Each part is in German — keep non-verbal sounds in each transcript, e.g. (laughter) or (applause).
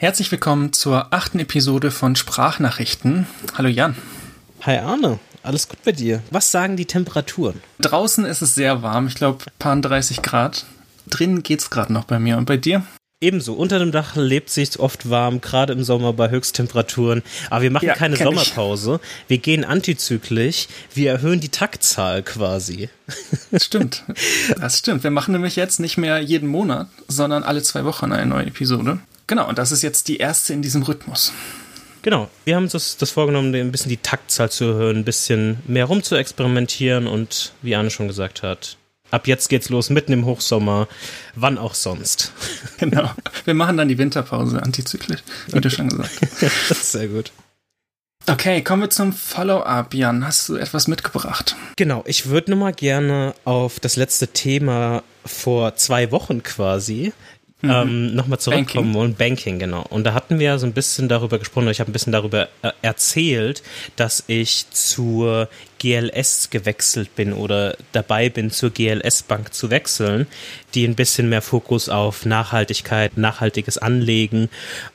Herzlich willkommen zur achten Episode von Sprachnachrichten. Hallo Jan. Hi Arne, alles gut bei dir? Was sagen die Temperaturen? Draußen ist es sehr warm, ich glaube paar 30 Grad. Drinnen geht's gerade noch bei mir. Und bei dir? Ebenso, unter dem Dach lebt sich oft warm, gerade im Sommer bei Höchsttemperaturen. Aber wir machen ja, keine Sommerpause. Ich. Wir gehen antizyklisch. Wir erhöhen die Taktzahl quasi. Das stimmt. (laughs) Das stimmt. Wir machen nämlich jetzt nicht mehr jeden Monat, sondern alle zwei Wochen eine neue Episode. Genau, und das ist jetzt die erste in diesem Rhythmus. Genau, wir haben uns das, das vorgenommen, ein bisschen die Taktzahl zu erhöhen, ein bisschen mehr rum zu experimentieren und wie Anne schon gesagt hat, ab jetzt geht's los, mitten im Hochsommer, wann auch sonst. (laughs) (laughs) Genau. Wir machen dann die Winterpause antizyklisch, wie du schon gesagt hast. (laughs) Sehr gut. Okay, kommen wir zum Follow-up. Jan, hast du etwas mitgebracht? Genau, ich würde nur mal gerne auf das letzte Thema vor zwei Wochen quasi mhm. ähm, nochmal zurückkommen Banking. wollen. Banking, genau. Und da hatten wir so ein bisschen darüber gesprochen, ich habe ein bisschen darüber äh, erzählt, dass ich zur GLS gewechselt bin oder dabei bin, zur GLS Bank zu wechseln, die ein bisschen mehr Fokus auf Nachhaltigkeit, nachhaltiges Anlegen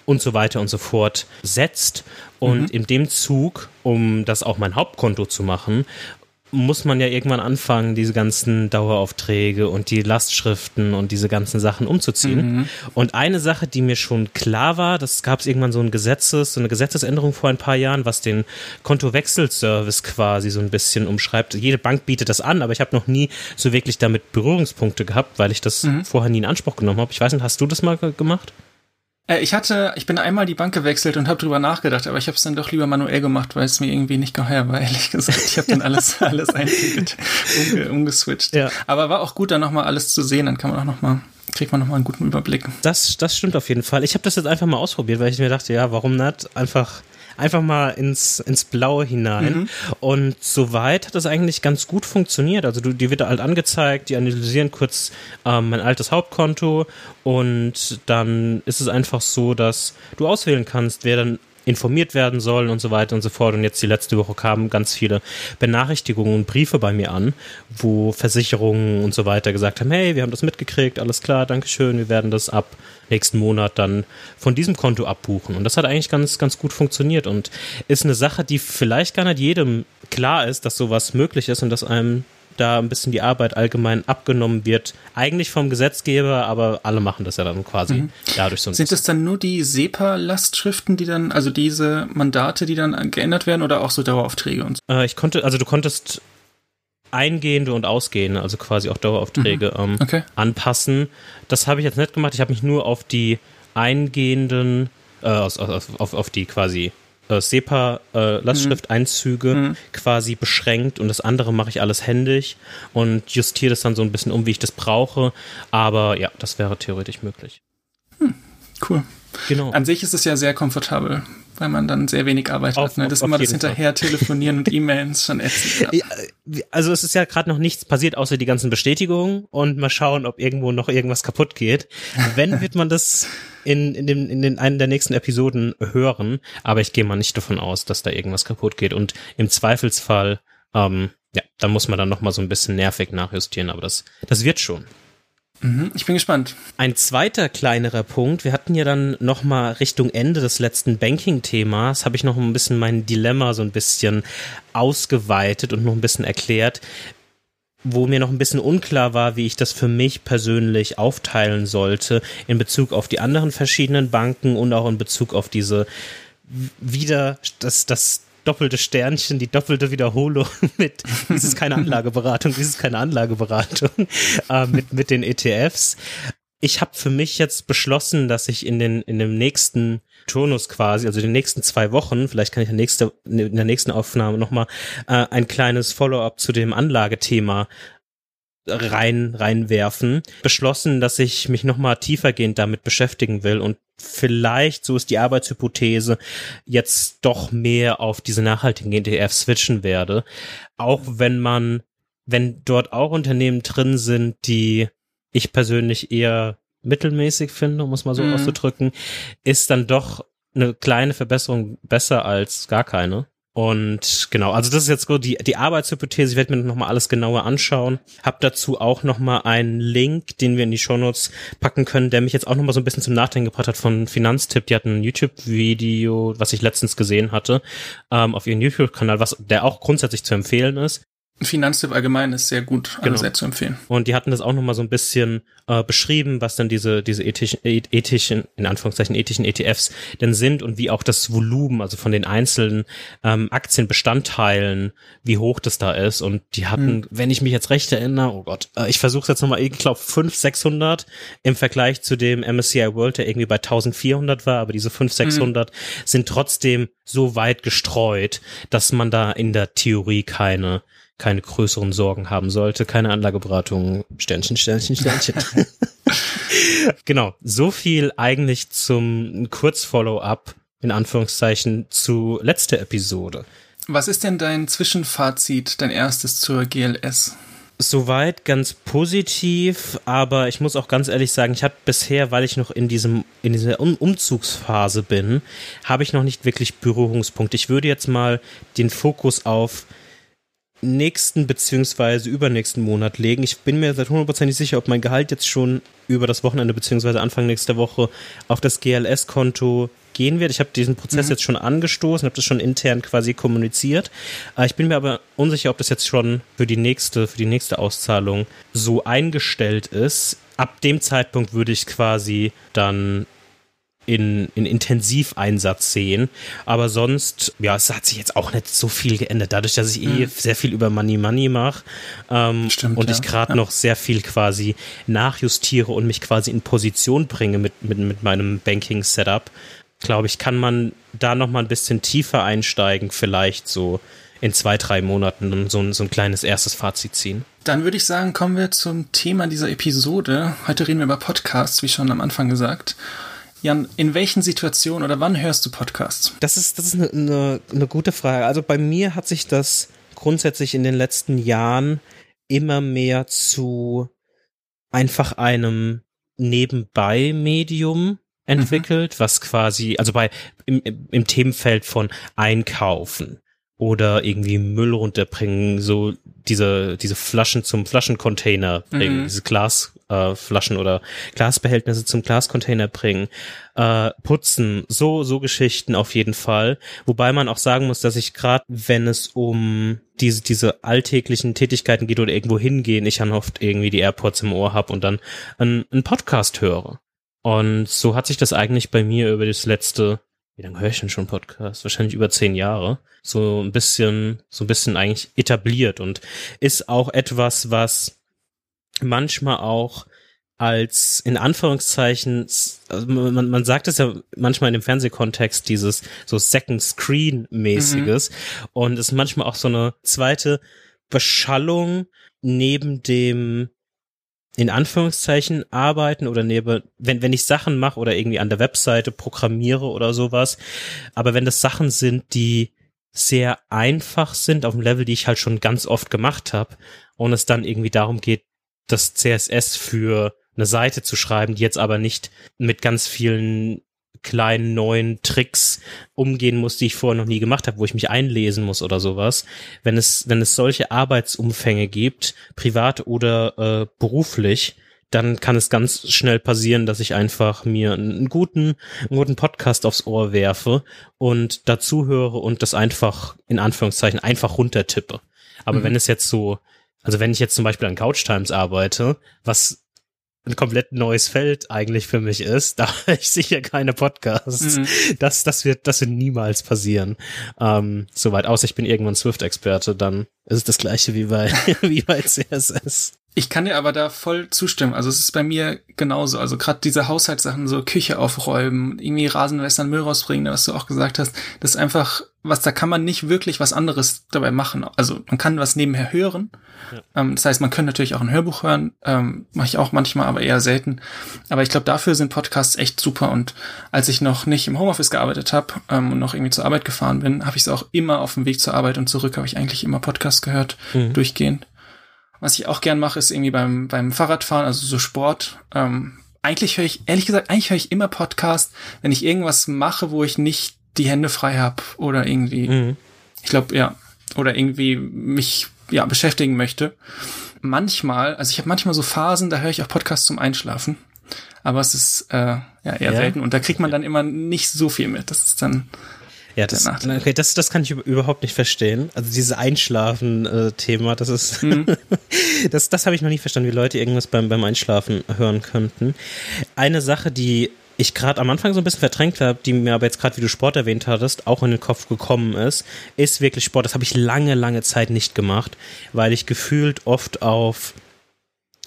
und so weiter und so fort setzt. Und mhm. in dem Zug, um das auch mein Hauptkonto zu machen muss man ja irgendwann anfangen, diese ganzen Daueraufträge und die Lastschriften und diese ganzen Sachen umzuziehen. Mhm. Und eine Sache, die mir schon klar war, das gab es irgendwann so ein Gesetzes, so eine Gesetzesänderung vor ein paar Jahren, was den Kontowechselservice quasi so ein bisschen umschreibt. Jede Bank bietet das an, aber ich habe noch nie so wirklich damit Berührungspunkte gehabt, weil ich das mhm. vorher nie in Anspruch genommen habe. Ich weiß nicht, hast du das mal gemacht? Äh, ich hatte, ich bin einmal die Bank gewechselt und habe drüber nachgedacht, aber ich habe es dann doch lieber manuell gemacht, weil es mir irgendwie nicht geheuer war, (laughs) ehrlich gesagt. Ich habe dann alles, (laughs) alles eingefügt, umge, umgeswitcht. Ja. Aber war auch gut, dann nochmal alles zu sehen, dann kann man auch nochmal kriegt man nochmal einen guten Überblick. Das, das stimmt auf jeden Fall. Ich habe das jetzt einfach mal ausprobiert, weil ich mir dachte, ja, warum nicht? Einfach einfach mal ins, ins Blaue hinein. Mhm. Und soweit hat das eigentlich ganz gut funktioniert. Also du, die wird halt angezeigt, die analysieren kurz ähm, mein altes Hauptkonto und dann ist es einfach so, dass du auswählen kannst, wer dann informiert werden sollen und so weiter und so fort. Und jetzt die letzte Woche kamen ganz viele Benachrichtigungen und Briefe bei mir an, wo Versicherungen und so weiter gesagt haben, hey, wir haben das mitgekriegt, alles klar, Dankeschön, wir werden das ab nächsten Monat dann von diesem Konto abbuchen. Und das hat eigentlich ganz, ganz gut funktioniert und ist eine Sache, die vielleicht gar nicht jedem klar ist, dass sowas möglich ist und dass einem da ein bisschen die Arbeit allgemein abgenommen wird. Eigentlich vom Gesetzgeber, aber alle machen das ja dann quasi mhm. dadurch so. Sind es dann nur die SEPA-Lastschriften, die dann, also diese Mandate, die dann geändert werden oder auch so Daueraufträge und so? Äh, ich konnte, also du konntest eingehende und ausgehende, also quasi auch Daueraufträge mhm. ähm, okay. anpassen. Das habe ich jetzt nicht gemacht. Ich habe mich nur auf die eingehenden, äh, auf, auf, auf die quasi äh, SEPA-Lastschrifteinzüge äh, mhm. quasi beschränkt und das andere mache ich alles händisch und justiere das dann so ein bisschen um, wie ich das brauche. Aber ja, das wäre theoretisch möglich. Hm, cool. Genau. An sich ist es ja sehr komfortabel, weil man dann sehr wenig Arbeit auf, hat. Ne? Das ist immer das hinterher telefonieren und (laughs) E-Mails schon ätzend. Ja, also es ist ja gerade noch nichts passiert, außer die ganzen Bestätigungen und mal schauen, ob irgendwo noch irgendwas kaputt geht. Wenn (laughs) wird man das in, in, dem, in den einen der nächsten Episoden hören, aber ich gehe mal nicht davon aus, dass da irgendwas kaputt geht. Und im Zweifelsfall, ähm, ja, da muss man dann noch mal so ein bisschen nervig nachjustieren, aber das, das wird schon. Mhm, ich bin gespannt. Ein zweiter kleinerer Punkt. Wir hatten ja dann noch mal Richtung Ende des letzten Banking-Themas, habe ich noch ein bisschen mein Dilemma so ein bisschen ausgeweitet und noch ein bisschen erklärt wo mir noch ein bisschen unklar war, wie ich das für mich persönlich aufteilen sollte in Bezug auf die anderen verschiedenen Banken und auch in Bezug auf diese wieder das das doppelte Sternchen, die doppelte Wiederholung (laughs) mit dies ist keine Anlageberatung, dies ist keine Anlageberatung äh, mit mit den ETFs. Ich habe für mich jetzt beschlossen, dass ich in den in dem nächsten Turnus quasi, also in den nächsten zwei Wochen, vielleicht kann ich in der, nächste, in der nächsten Aufnahme nochmal äh, ein kleines Follow-up zu dem Anlagethema rein reinwerfen, beschlossen, dass ich mich nochmal tiefergehend damit beschäftigen will und vielleicht, so ist die Arbeitshypothese, jetzt doch mehr auf diese nachhaltigen ETF switchen werde. Auch wenn man, wenn dort auch Unternehmen drin sind, die ich persönlich eher mittelmäßig finde, um es mal so mhm. auszudrücken, ist dann doch eine kleine Verbesserung besser als gar keine. Und genau, also das ist jetzt so die, die Arbeitshypothese. Ich werde mir nochmal alles genauer anschauen. Hab dazu auch nochmal einen Link, den wir in die Shownotes packen können, der mich jetzt auch nochmal so ein bisschen zum Nachdenken gebracht hat von Finanztipp. Die hatten ein YouTube-Video, was ich letztens gesehen hatte, ähm, auf ihrem YouTube-Kanal, was der auch grundsätzlich zu empfehlen ist. Finanztipp allgemein ist sehr gut, genau. sehr zu empfehlen. Und die hatten das auch nochmal so ein bisschen äh, beschrieben, was dann diese, diese ethischen, ethischen, in Anführungszeichen ethischen ETFs denn sind und wie auch das Volumen, also von den einzelnen ähm, Aktienbestandteilen, wie hoch das da ist. Und die hatten, mhm. wenn ich mich jetzt recht erinnere, oh Gott, äh, ich versuche jetzt nochmal, ich glaube 500, 600 im Vergleich zu dem MSCI World, der irgendwie bei 1400 war, aber diese 500, 600 mhm. sind trotzdem so weit gestreut, dass man da in der Theorie keine keine größeren Sorgen haben sollte, keine Anlageberatung, Sternchen, Sternchen, Sternchen. (laughs) genau, so viel eigentlich zum Kurz-Follow-up, in Anführungszeichen, zu letzter Episode. Was ist denn dein Zwischenfazit, dein erstes zur GLS? Soweit ganz positiv, aber ich muss auch ganz ehrlich sagen, ich habe bisher, weil ich noch in diesem in dieser um Umzugsphase bin, habe ich noch nicht wirklich Berührungspunkte. Ich würde jetzt mal den Fokus auf nächsten beziehungsweise übernächsten Monat legen. Ich bin mir seit hundertprozentig sicher, ob mein Gehalt jetzt schon über das Wochenende beziehungsweise Anfang nächster Woche auf das GLS-Konto gehen wird. Ich habe diesen Prozess mhm. jetzt schon angestoßen, habe das schon intern quasi kommuniziert. Äh, ich bin mir aber unsicher, ob das jetzt schon für die nächste, für die nächste Auszahlung so eingestellt ist. Ab dem Zeitpunkt würde ich quasi dann in, in Intensiveinsatz sehen. Aber sonst, ja, es hat sich jetzt auch nicht so viel geändert, dadurch, dass ich eh mhm. sehr viel über Money Money mache ähm, und ja. ich gerade ja. noch sehr viel quasi nachjustiere und mich quasi in Position bringe mit, mit, mit meinem Banking-Setup, glaube ich, kann man da noch mal ein bisschen tiefer einsteigen, vielleicht so in zwei, drei Monaten und so, so ein kleines erstes Fazit ziehen. Dann würde ich sagen, kommen wir zum Thema dieser Episode. Heute reden wir über Podcasts, wie schon am Anfang gesagt. Jan, in welchen Situationen oder wann hörst du Podcasts? Das ist, das ist eine, eine, eine gute Frage. Also bei mir hat sich das grundsätzlich in den letzten Jahren immer mehr zu einfach einem Nebenbei-Medium entwickelt, mhm. was quasi, also bei im, im Themenfeld von Einkaufen oder irgendwie Müll runterbringen, so diese, diese Flaschen zum Flaschencontainer bringen, mhm. diese Glasflaschen äh, oder Glasbehältnisse zum Glascontainer bringen, äh, putzen, so, so Geschichten auf jeden Fall. Wobei man auch sagen muss, dass ich gerade, wenn es um diese, diese alltäglichen Tätigkeiten geht oder irgendwo hingehen, ich dann oft irgendwie die AirPods im Ohr habe und dann einen, einen Podcast höre. Und so hat sich das eigentlich bei mir über das letzte wie lange höre ich denn schon Podcast? Wahrscheinlich über zehn Jahre. So ein bisschen, so ein bisschen eigentlich etabliert und ist auch etwas, was manchmal auch als in Anführungszeichen, also man, man sagt es ja manchmal in dem Fernsehkontext, dieses so Second Screen mäßiges mhm. und ist manchmal auch so eine zweite Beschallung neben dem in Anführungszeichen arbeiten oder neben, wenn, wenn ich Sachen mache oder irgendwie an der Webseite programmiere oder sowas. Aber wenn das Sachen sind, die sehr einfach sind, auf dem Level, die ich halt schon ganz oft gemacht habe, und es dann irgendwie darum geht, das CSS für eine Seite zu schreiben, die jetzt aber nicht mit ganz vielen kleinen neuen Tricks umgehen muss, die ich vorher noch nie gemacht habe, wo ich mich einlesen muss oder sowas. Wenn es, wenn es solche Arbeitsumfänge gibt, privat oder äh, beruflich, dann kann es ganz schnell passieren, dass ich einfach mir einen guten, einen guten Podcast aufs Ohr werfe und dazu höre und das einfach, in Anführungszeichen, einfach runtertippe. Aber mhm. wenn es jetzt so, also wenn ich jetzt zum Beispiel an Couch Times arbeite, was ein komplett neues Feld eigentlich für mich ist, (laughs) da ich sicher keine Podcasts. Mhm. Das, das wird, das wird niemals passieren. Ähm, soweit, außer ich bin irgendwann Swift-Experte, dann ist es das gleiche wie bei, (laughs) wie bei CSS. Ich kann dir aber da voll zustimmen. Also es ist bei mir genauso. Also gerade diese Haushaltssachen, so Küche aufräumen, irgendwie Rasenwässern, Müll rausbringen, was du auch gesagt hast, das ist einfach, was da kann man nicht wirklich was anderes dabei machen. Also man kann was nebenher hören. Ja. Ähm, das heißt, man könnte natürlich auch ein Hörbuch hören, ähm, mache ich auch manchmal, aber eher selten. Aber ich glaube, dafür sind Podcasts echt super. Und als ich noch nicht im Homeoffice gearbeitet habe ähm, und noch irgendwie zur Arbeit gefahren bin, habe ich es auch immer auf dem Weg zur Arbeit und zurück habe ich eigentlich immer Podcasts gehört, mhm. durchgehend. Was ich auch gern mache, ist irgendwie beim, beim Fahrradfahren, also so Sport. Ähm, eigentlich höre ich, ehrlich gesagt, eigentlich höre ich immer Podcast, wenn ich irgendwas mache, wo ich nicht die Hände frei habe oder irgendwie. Mhm. Ich glaube, ja. Oder irgendwie mich ja beschäftigen möchte. Manchmal, also ich habe manchmal so Phasen, da höre ich auch Podcasts zum Einschlafen. Aber es ist äh, ja eher ja. selten und da kriegt man dann immer nicht so viel mit. Das ist dann ja, das, okay, das, das kann ich überhaupt nicht verstehen. Also dieses Einschlafen-Thema, das ist, mhm. (laughs) das, das habe ich noch nie verstanden, wie Leute irgendwas beim, beim Einschlafen hören könnten. Eine Sache, die ich gerade am Anfang so ein bisschen verdrängt habe, die mir aber jetzt gerade, wie du Sport erwähnt hattest, auch in den Kopf gekommen ist, ist wirklich Sport. Das habe ich lange, lange Zeit nicht gemacht, weil ich gefühlt oft auf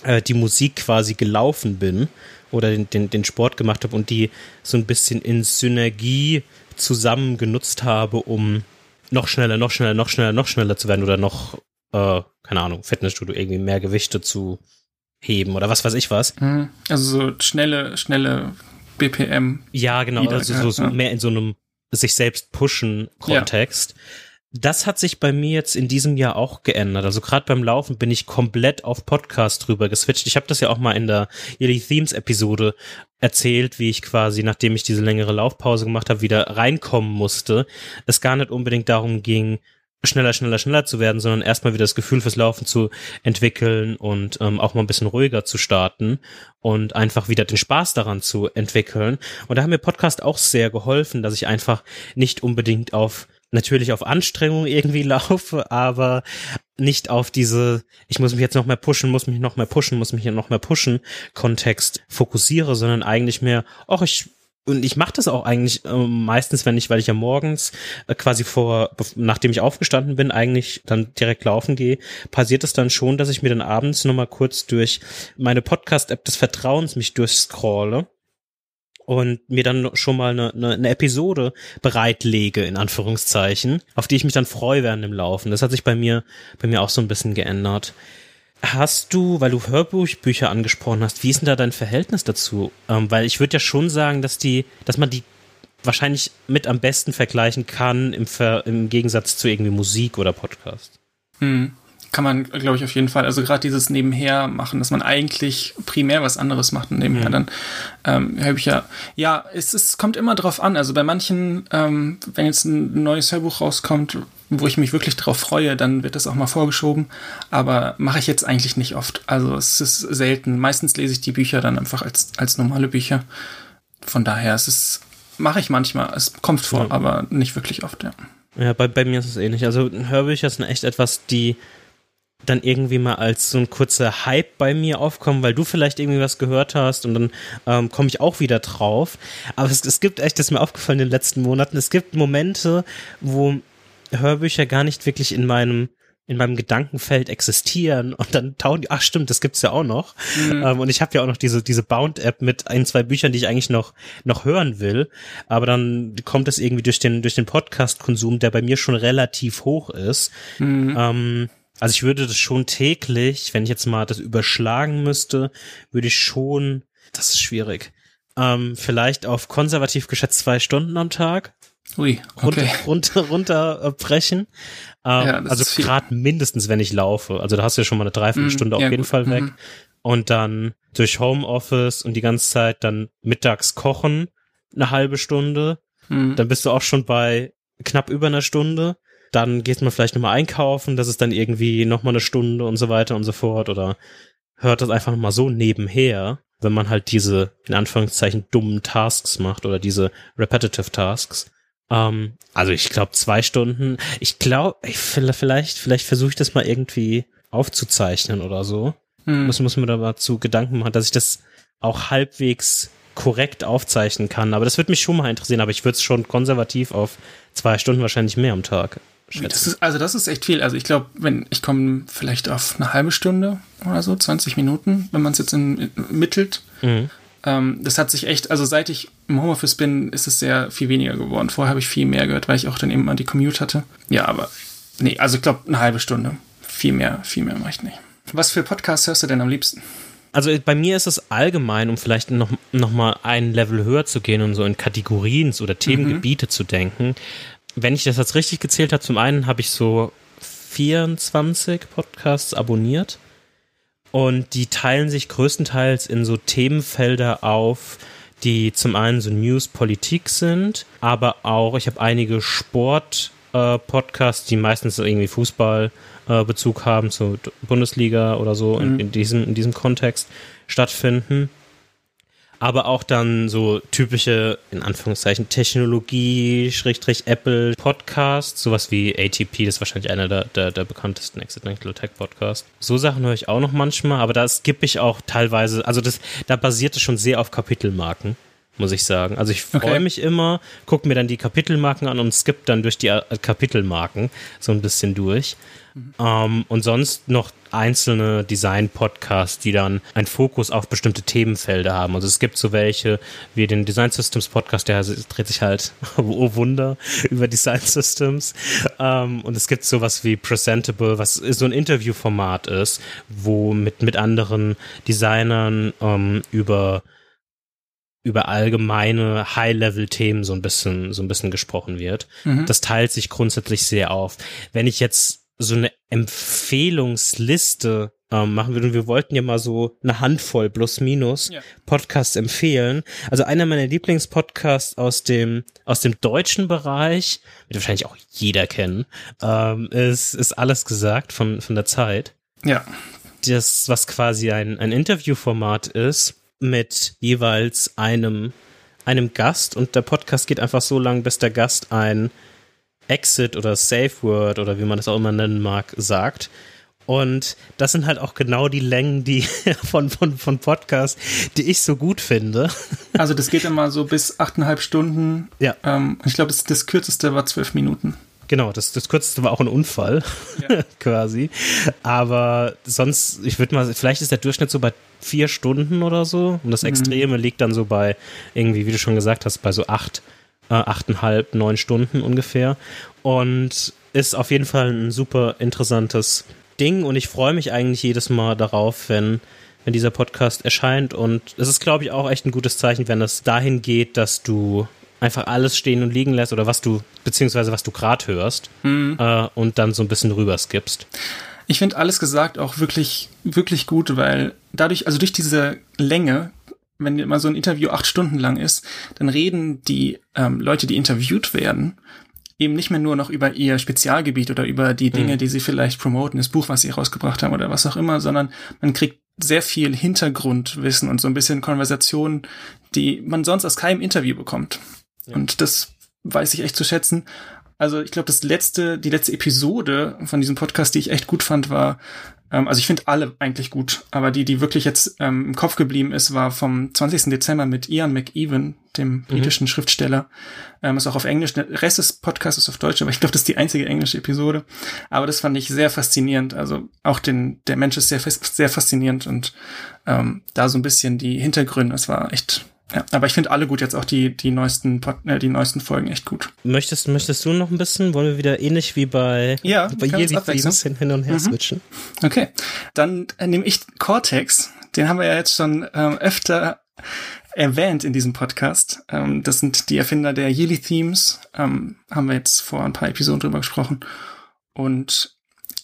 äh, die Musik quasi gelaufen bin oder den, den, den Sport gemacht habe und die so ein bisschen in Synergie zusammen genutzt habe, um noch schneller, noch schneller, noch schneller, noch schneller zu werden oder noch, äh, keine Ahnung, Fitnessstudio irgendwie mehr Gewichte zu heben oder was weiß ich was. Mhm. Also so schnelle, schnelle BPM. Ja, genau, also so, so mehr in so einem sich selbst pushen Kontext. Ja. Das hat sich bei mir jetzt in diesem Jahr auch geändert. Also gerade beim Laufen bin ich komplett auf Podcast drüber geswitcht. Ich habe das ja auch mal in der Yearly Themes Episode erzählt, wie ich quasi, nachdem ich diese längere Laufpause gemacht habe, wieder reinkommen musste. Es gar nicht unbedingt darum ging, schneller, schneller, schneller zu werden, sondern erstmal wieder das Gefühl fürs Laufen zu entwickeln und ähm, auch mal ein bisschen ruhiger zu starten und einfach wieder den Spaß daran zu entwickeln. Und da haben mir Podcast auch sehr geholfen, dass ich einfach nicht unbedingt auf natürlich auf Anstrengung irgendwie (laughs) laufe, aber nicht auf diese, ich muss mich jetzt noch mehr pushen, muss mich noch mehr pushen, muss mich noch mehr pushen Kontext fokussiere, sondern eigentlich mehr, ach, ich und ich mache das auch eigentlich äh, meistens, wenn ich, weil ich ja morgens äh, quasi vor, nachdem ich aufgestanden bin, eigentlich dann direkt laufen gehe, passiert es dann schon, dass ich mir dann abends nochmal kurz durch meine Podcast-App des Vertrauens mich durchscrolle und mir dann schon mal eine, eine, eine Episode bereitlege, in Anführungszeichen, auf die ich mich dann freue während dem Laufen. Das hat sich bei mir, bei mir auch so ein bisschen geändert. Hast du, weil du Hörbuchbücher angesprochen hast, wie ist denn da dein Verhältnis dazu? Ähm, weil ich würde ja schon sagen, dass die, dass man die wahrscheinlich mit am besten vergleichen kann im, Ver, im Gegensatz zu irgendwie Musik oder Podcast. Hm kann man, glaube ich, auf jeden Fall. Also gerade dieses Nebenher machen, dass man eigentlich primär was anderes macht und nebenher mhm. dann ähm, Hörbücher. Ja, es, es kommt immer drauf an. Also bei manchen, ähm, wenn jetzt ein neues Hörbuch rauskommt, wo ich mich wirklich drauf freue, dann wird das auch mal vorgeschoben. Aber mache ich jetzt eigentlich nicht oft. Also es ist selten. Meistens lese ich die Bücher dann einfach als, als normale Bücher. Von daher, es ist, mache ich manchmal. Es kommt vor, ja. aber nicht wirklich oft, ja. Ja, bei, bei mir ist es ähnlich. Also Hörbücher sind echt etwas, die dann irgendwie mal als so ein kurzer Hype bei mir aufkommen, weil du vielleicht irgendwie was gehört hast und dann ähm, komme ich auch wieder drauf. Aber es, es gibt echt, das ist mir aufgefallen in den letzten Monaten, es gibt Momente, wo Hörbücher gar nicht wirklich in meinem in meinem Gedankenfeld existieren und dann tauchen die, ach stimmt, das gibt's ja auch noch. Mhm. Ähm, und ich habe ja auch noch diese, diese Bound-App mit ein, zwei Büchern, die ich eigentlich noch, noch hören will. Aber dann kommt es irgendwie durch den, durch den Podcast-Konsum, der bei mir schon relativ hoch ist. Mhm. Ähm, also ich würde das schon täglich, wenn ich jetzt mal das überschlagen müsste, würde ich schon, das ist schwierig, ähm, vielleicht auf konservativ geschätzt zwei Stunden am Tag. Ui, okay. runter, (laughs) runter, runterbrechen. Ähm, ja, also gerade mindestens, wenn ich laufe. Also da hast du ja schon mal eine Dreiviertelstunde mm, ja, auf jeden gut. Fall weg. Mm. Und dann durch Homeoffice und die ganze Zeit dann mittags kochen, eine halbe Stunde. Mm. Dann bist du auch schon bei knapp über einer Stunde dann geht man vielleicht nochmal einkaufen, das ist dann irgendwie nochmal eine Stunde und so weiter und so fort oder hört das einfach nochmal so nebenher, wenn man halt diese, in Anführungszeichen, dummen Tasks macht oder diese repetitive Tasks. Ähm, also ich glaube zwei Stunden, ich glaube, vielleicht, vielleicht versuche ich das mal irgendwie aufzuzeichnen oder so. Hm. Muss, muss mir da mal zu Gedanken machen, dass ich das auch halbwegs korrekt aufzeichnen kann. Aber das würde mich schon mal interessieren, aber ich würde es schon konservativ auf zwei Stunden wahrscheinlich mehr am Tag das ist, also das ist echt viel. Also ich glaube, wenn ich komme vielleicht auf eine halbe Stunde oder so, 20 Minuten, wenn man es jetzt in, in, mittelt. Mhm. Ähm, das hat sich echt, also seit ich im Homeoffice bin, ist es sehr viel weniger geworden. Vorher habe ich viel mehr gehört, weil ich auch dann eben mal die Commute hatte. Ja, aber nee, also ich glaube eine halbe Stunde. Viel mehr, viel mehr mache ich nicht. Was für Podcasts hörst du denn am liebsten? Also bei mir ist es allgemein, um vielleicht noch, noch mal ein Level höher zu gehen und so in Kategorien oder Themengebiete mhm. zu denken, wenn ich das jetzt richtig gezählt habe, zum einen habe ich so 24 Podcasts abonniert und die teilen sich größtenteils in so Themenfelder auf, die zum einen so News, Politik sind, aber auch, ich habe einige Sport Podcasts, die meistens irgendwie Fußballbezug äh, haben, zur Bundesliga oder so mhm. in, in, diesem, in diesem Kontext stattfinden aber auch dann so typische, in Anführungszeichen, Technologie, Schrägstrich Apple Podcasts, sowas wie ATP, das ist wahrscheinlich einer der, der, der bekanntesten Accidental Tech Podcasts. So Sachen höre ich auch noch manchmal, aber da skippe ich auch teilweise, also das, da basiert es schon sehr auf Kapitelmarken muss ich sagen. Also ich freue okay. mich immer, gucke mir dann die Kapitelmarken an und skippe dann durch die äh, Kapitelmarken so ein bisschen durch. Mhm. Ähm, und sonst noch einzelne Design-Podcasts, die dann einen Fokus auf bestimmte Themenfelder haben. Also es gibt so welche wie den Design Systems Podcast, der dreht sich halt, (laughs) oh Wunder, über Design Systems. Ähm, und es gibt sowas wie Presentable, was so ein Interviewformat ist, wo mit, mit anderen Designern ähm, über über allgemeine High-Level-Themen so ein bisschen, so ein bisschen gesprochen wird. Mhm. Das teilt sich grundsätzlich sehr auf. Wenn ich jetzt so eine Empfehlungsliste ähm, machen würde, und wir wollten ja mal so eine Handvoll plus minus ja. Podcasts empfehlen. Also einer meiner Lieblingspodcasts aus dem, aus dem deutschen Bereich, wird wahrscheinlich auch jeder kennen, ähm, ist, ist alles gesagt von, von der Zeit. Ja. Das, was quasi ein, ein Interviewformat ist, mit jeweils einem, einem Gast und der Podcast geht einfach so lang, bis der Gast ein Exit oder Safe Word oder wie man das auch immer nennen mag, sagt. Und das sind halt auch genau die Längen, die (laughs) von, von, von Podcasts, die ich so gut finde. (laughs) Also das geht immer so bis achteinhalb Stunden. Ja. Ähm, ich glaube, das, das kürzeste war zwölf Minuten. Genau, das, das kürzeste war auch ein Unfall, ja. (laughs) quasi. Aber sonst, ich würde mal, vielleicht ist der Durchschnitt so bei vier Stunden oder so. Und das mhm. Extreme mhm. liegt dann so bei irgendwie, wie du schon gesagt hast, bei so acht, äh, achteinhalb, neun Stunden ungefähr. Und ist auf jeden Fall ein super interessantes Ding. Und ich freue mich eigentlich jedes Mal darauf, wenn wenn dieser Podcast erscheint. Und es ist, glaube ich, auch echt ein gutes Zeichen, wenn es dahin geht, dass du einfach alles stehen und liegen lässt oder was du, beziehungsweise was du gerade hörst mhm. äh, und dann so ein bisschen rüber skippst. Ich finde alles gesagt auch wirklich, wirklich gut, weil dadurch, also durch diese Länge, wenn immer so ein Interview acht Stunden lang ist, dann reden die ähm, Leute, die interviewt werden, eben nicht mehr nur noch über ihr Spezialgebiet oder über die Dinge, mhm. die sie vielleicht promoten, das Buch, was sie rausgebracht haben oder was auch immer, sondern man kriegt sehr viel Hintergrundwissen und so ein bisschen Konversation, die man sonst aus keinem Interview bekommt. Und das weiß ich echt zu schätzen. Also ich glaube, das letzte, die letzte Episode von diesem Podcast, die ich echt gut fand, war, ähm, also ich finde alle eigentlich gut, aber die, die wirklich jetzt ähm, im Kopf geblieben ist, war vom 20. Dezember mit Ian McEwan, dem mhm. britischen mhm. Schriftsteller. Ähm, ist auch auf Englisch, der Rest des Podcasts ist auf Deutsch, aber ich glaube, das ist die einzige englische Episode. Aber das fand ich sehr faszinierend. Also auch den, der Mensch ist sehr, sehr faszinierend und ähm, da so ein bisschen die Hintergründe, es war echt ja, aber ich finde alle gut, jetzt auch die, die neuesten, äh, die neuesten Folgen echt gut. Möchtest, möchtest du noch ein bisschen? Wollen wir wieder ähnlich wie bei, ja, bei Yearly Themes hin, hin und her mhm. switchen? Okay. Dann äh, nehme ich Cortex. Den haben wir ja jetzt schon ähm, öfter erwähnt in diesem Podcast. Ähm, das sind die Erfinder der Yearly Themes. Ähm, haben wir jetzt vor ein paar Episoden drüber gesprochen. Und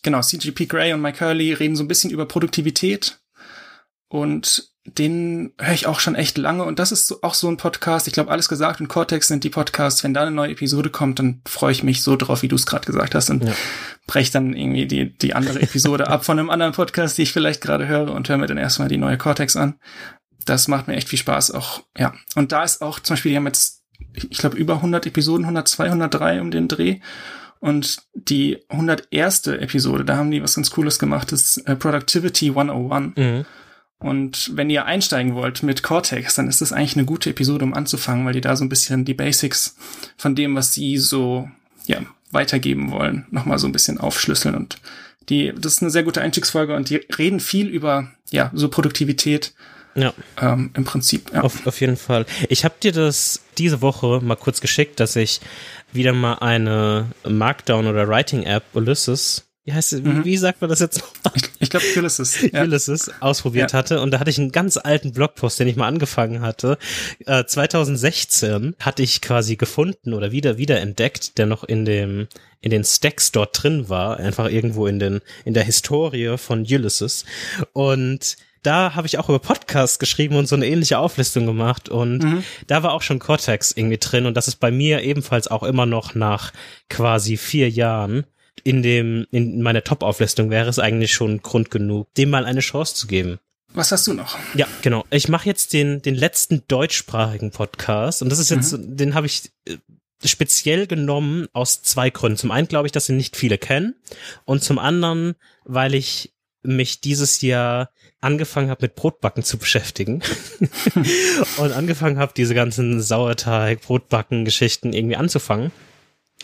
genau, CGP Grey und Mike Hurley reden so ein bisschen über Produktivität und den höre ich auch schon echt lange und das ist auch so ein Podcast. Ich glaube, alles gesagt und Cortex sind die Podcasts. Wenn da eine neue Episode kommt, dann freue ich mich so drauf, wie du es gerade gesagt hast und ja. brech dann irgendwie die, die andere Episode (laughs) ab von einem anderen Podcast, die ich vielleicht gerade höre und höre mir dann erstmal die neue Cortex an. Das macht mir echt viel Spaß auch, ja. Und da ist auch zum Beispiel, die haben jetzt, ich glaube, über 100 Episoden, 102, 103 um den Dreh. Und die 101. Episode, da haben die was ganz Cooles gemacht, das ist äh, Productivity 101. Mhm. Und wenn ihr einsteigen wollt mit Cortex, dann ist das eigentlich eine gute Episode, um anzufangen, weil die da so ein bisschen die Basics von dem, was sie so ja, weitergeben wollen, nochmal so ein bisschen aufschlüsseln. Und die, das ist eine sehr gute Einstiegsfolge und die reden viel über ja, so Produktivität. Ja. Ähm, Im Prinzip. Ja. Auf, auf jeden Fall. Ich habe dir das diese Woche mal kurz geschickt, dass ich wieder mal eine Markdown- oder Writing-App Ulysses wie heißt es, mhm. wie, sagt man das jetzt noch? Ich, glaube Ulysses. (laughs) Ja. Ulysses ausprobiert ja. hatte und da hatte ich einen ganz alten Blogpost, den ich mal angefangen hatte. Äh, 2016 hatte ich quasi gefunden oder wieder wiederentdeckt, der noch in dem in den Stacks dort drin war, einfach irgendwo in den in der Historie von Ulysses und da habe ich auch über Podcasts geschrieben und so eine ähnliche Auflistung gemacht und mhm. da war auch schon Cortex irgendwie drin und das ist bei mir ebenfalls auch immer noch nach quasi vier Jahren in dem, in meiner Top-Auflistung wäre es eigentlich schon Grund genug, dem mal eine Chance zu geben. Was hast du noch? Ja, genau. Ich mache jetzt den, den letzten deutschsprachigen Podcast und das ist jetzt, mhm. den habe ich äh, speziell genommen aus zwei Gründen. Zum einen glaube ich, dass ihn nicht viele kennen und zum anderen, weil ich mich dieses Jahr angefangen habe mit Brotbacken zu beschäftigen (laughs) (laughs) und angefangen habe diese ganzen Sauerteig, Brotbacken Geschichten irgendwie anzufangen.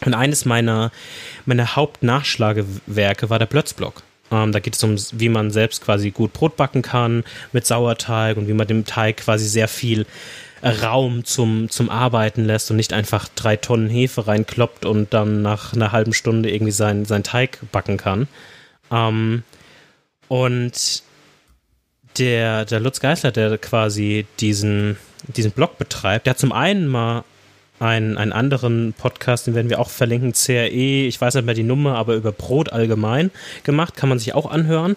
Und eines meiner meiner Hauptnachschlagewerke war der Plötzblock. Ähm, da geht es um, wie man selbst quasi gut Brot backen kann mit Sauerteig und wie man dem Teig quasi sehr viel Raum zum, zum Arbeiten lässt und nicht einfach drei Tonnen Hefe reinkloppt und dann nach einer halben Stunde irgendwie seinen sein Teig backen kann. Ähm, und der, der Lutz Geisler, der quasi diesen, diesen Blog betreibt, der hat zum einen mal einen, einen anderen Podcast, den werden wir auch verlinken, CRE, ich weiß nicht mehr die Nummer, aber über Brot allgemein gemacht, kann man sich auch anhören.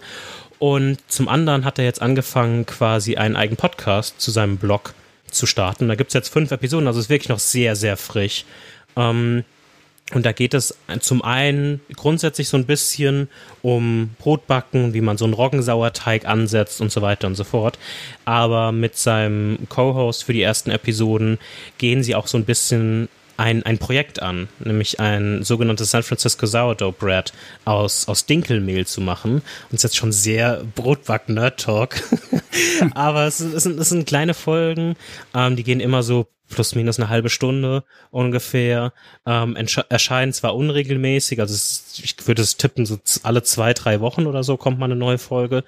Und zum anderen hat er jetzt angefangen, quasi einen eigenen Podcast zu seinem Blog zu starten. Da gibt es jetzt fünf Episoden, also ist wirklich noch sehr, sehr frisch. Ähm, und da geht es zum einen grundsätzlich so ein bisschen um Brotbacken, wie man so einen Roggensauerteig ansetzt und so weiter und so fort. Aber mit seinem Co-Host für die ersten Episoden gehen sie auch so ein bisschen ein, ein Projekt an, nämlich ein sogenanntes San Francisco Sourdough Bread aus, aus Dinkelmehl zu machen. Und es ist jetzt schon sehr Brotback-Nerd-Talk. (laughs) Aber es, es, sind, es sind kleine Folgen, ähm, die gehen immer so plus minus eine halbe Stunde ungefähr. Ähm, erscheinen zwar unregelmäßig, also es, ich würde es tippen, so alle zwei, drei Wochen oder so kommt mal eine neue Folge.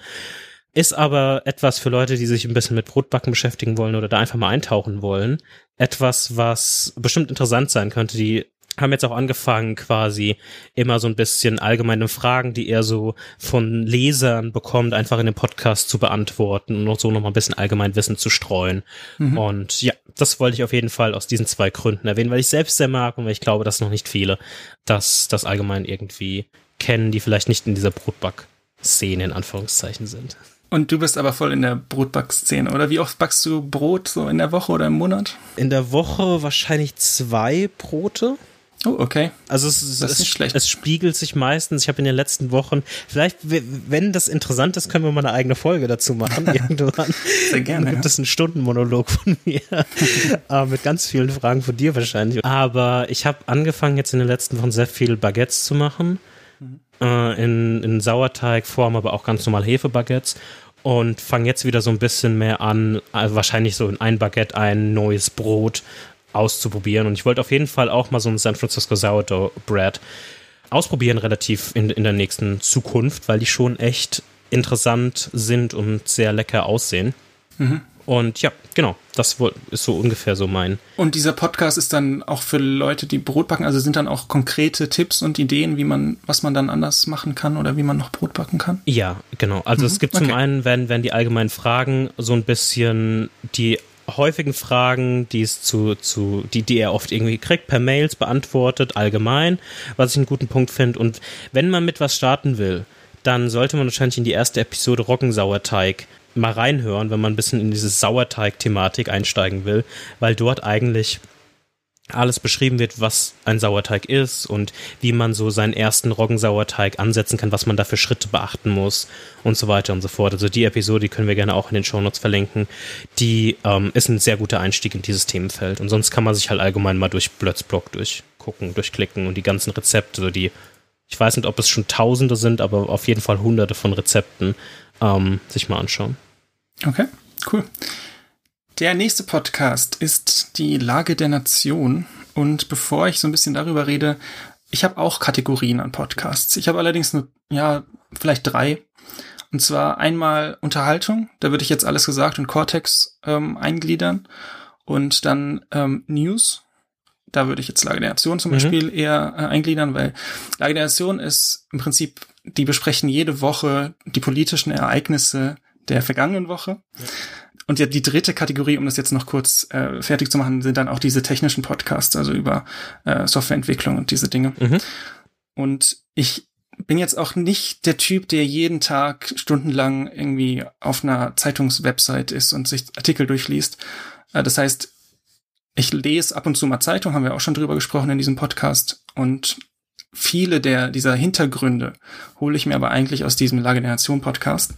Ist aber etwas für Leute, die sich ein bisschen mit Brotbacken beschäftigen wollen oder da einfach mal eintauchen wollen. Etwas, was bestimmt interessant sein könnte. Die haben jetzt auch angefangen, quasi immer so ein bisschen allgemeine Fragen, die er so von Lesern bekommt, einfach in dem Podcast zu beantworten und so nochmal ein bisschen allgemein Wissen zu streuen. Mhm. Und ja, das wollte ich auf jeden Fall aus diesen zwei Gründen erwähnen, weil ich selbst sehr mag und weil ich glaube, dass noch nicht viele das, das allgemein irgendwie kennen, die vielleicht nicht in dieser Brotback-Szene in Anführungszeichen sind. Und du bist aber voll in der Brotback-Szene, oder? Wie oft backst du Brot so in der Woche oder im Monat? In der Woche wahrscheinlich zwei Brote. Oh, okay. Also es, das ist es, schlecht. es spiegelt sich meistens. Ich habe in den letzten Wochen, vielleicht, wenn das interessant ist, können wir mal eine eigene Folge dazu machen. (laughs) Irgendwann. Sehr gerne. Dann gibt es einen Stundenmonolog von mir (laughs) äh, mit ganz vielen Fragen von dir wahrscheinlich. Aber ich habe angefangen jetzt in den letzten Wochen sehr viel Baguettes zu machen. Mhm. Äh, in, in Sauerteigform, aber auch ganz normal Hefebaguettes und fange jetzt wieder so ein bisschen mehr an, also wahrscheinlich so in ein Baguette ein neues Brot auszuprobieren. Und ich wollte auf jeden Fall auch mal so ein San Francisco Sourdough Bread ausprobieren, relativ in, in der nächsten Zukunft, weil die schon echt interessant sind und sehr lecker aussehen. Mhm. Und ja, genau, das ist so ungefähr so mein. Und dieser Podcast ist dann auch für Leute, die Brot backen, also sind dann auch konkrete Tipps und Ideen, wie man, was man dann anders machen kann oder wie man noch Brot backen kann? Ja, genau. Also mhm. es gibt okay. zum einen, werden, werden die allgemeinen Fragen so ein bisschen die häufigen Fragen, die es zu, zu, die, die er oft irgendwie kriegt, per Mails beantwortet, allgemein, was ich einen guten Punkt finde. Und wenn man mit was starten will, dann sollte man wahrscheinlich in die erste Episode Roggensauerteig mal reinhören, wenn man ein bisschen in diese Sauerteig-Thematik einsteigen will, weil dort eigentlich alles beschrieben wird, was ein Sauerteig ist und wie man so seinen ersten Roggensauerteig ansetzen kann, was man da für Schritte beachten muss und so weiter und so fort. Also die Episode, die können wir gerne auch in den Shownotes verlinken, die ähm, ist ein sehr guter Einstieg in dieses Themenfeld. Und sonst kann man sich halt allgemein mal durch Blötzblock durchgucken, durchklicken und die ganzen Rezepte, so die, ich weiß nicht, ob es schon Tausende sind, aber auf jeden Fall Hunderte von Rezepten ähm, sich mal anschauen. Okay, cool. Der nächste Podcast ist die Lage der Nation. Und bevor ich so ein bisschen darüber rede, ich habe auch Kategorien an Podcasts. Ich habe allerdings nur, ja, vielleicht drei. Und zwar einmal Unterhaltung, da würde ich jetzt alles gesagt und Cortex ähm, eingliedern. Und dann ähm, News, da würde ich jetzt Lage der Nation zum mhm. Beispiel eher äh, eingliedern, weil Lage der Nation ist im Prinzip, die besprechen jede Woche die politischen Ereignisse der vergangenen Woche. Ja. Und ja, die dritte Kategorie, um das jetzt noch kurz äh, fertig zu machen, sind dann auch diese technischen Podcasts, also über äh, Softwareentwicklung und diese Dinge. Mhm. Und ich bin jetzt auch nicht der Typ, der jeden Tag stundenlang irgendwie auf einer Zeitungswebsite ist und sich Artikel durchliest. Äh, das heißt, ich lese ab und zu mal Zeitung, haben wir auch schon drüber gesprochen in diesem Podcast. Und viele der dieser Hintergründe hole ich mir aber eigentlich aus diesem Lage der Nation Podcast,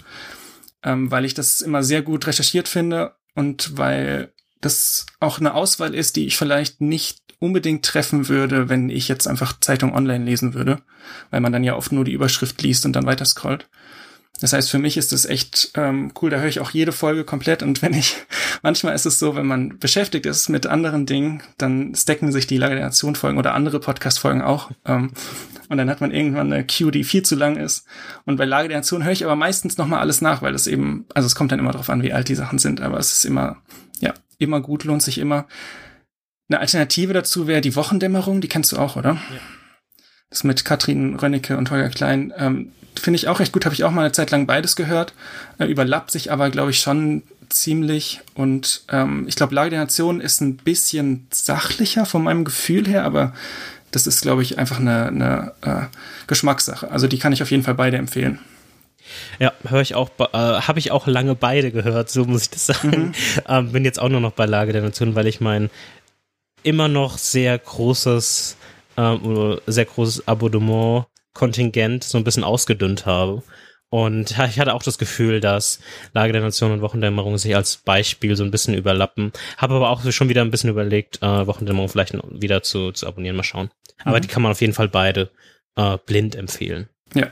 ähm, weil ich das immer sehr gut recherchiert finde und weil das auch eine Auswahl ist, die ich vielleicht nicht unbedingt treffen würde, wenn ich jetzt einfach Zeitung online lesen würde, weil man dann ja oft nur die Überschrift liest und dann weiter scrollt. Das heißt, für mich ist es echt ähm, cool, da höre ich auch jede Folge komplett und wenn ich, (laughs) manchmal ist es so, wenn man beschäftigt ist mit anderen Dingen, dann stacken sich die Lage der Nation Folgen oder andere Podcast-Folgen auch ähm, und dann hat man irgendwann eine Queue, die viel zu lang ist und bei Lage der Nation höre ich aber meistens nochmal alles nach, weil es eben, also es kommt dann immer darauf an, wie alt die Sachen sind, aber es ist immer, ja, immer gut, lohnt sich immer. Eine Alternative dazu wäre die Wochendämmerung, die kennst du auch, oder? Ja. Das mit Katrin Rönnecke und Holger Klein. Ähm, Finde ich auch recht gut, habe ich auch mal eine Zeit lang beides gehört. Äh, überlappt sich aber, glaube ich, schon ziemlich. Und ähm, ich glaube, Lage der Nation ist ein bisschen sachlicher von meinem Gefühl her, aber das ist, glaube ich, einfach eine, eine äh, Geschmackssache. Also die kann ich auf jeden Fall beide empfehlen. Ja, höre ich auch, äh, habe ich auch lange beide gehört, so muss ich das sagen. Mhm. Ähm, bin jetzt auch nur noch bei Lage der Nation, weil ich mein immer noch sehr großes, äh, sehr großes Abonnement Kontingent so ein bisschen ausgedünnt habe. Und ich hatte auch das Gefühl, dass Lage der Nation und Wochendämmerung sich als Beispiel so ein bisschen überlappen. Habe aber auch schon wieder ein bisschen überlegt, äh, Wochendämmerung vielleicht wieder zu, zu abonnieren. Mal schauen. Mhm. Aber die kann man auf jeden Fall beide äh, blind empfehlen. Ja.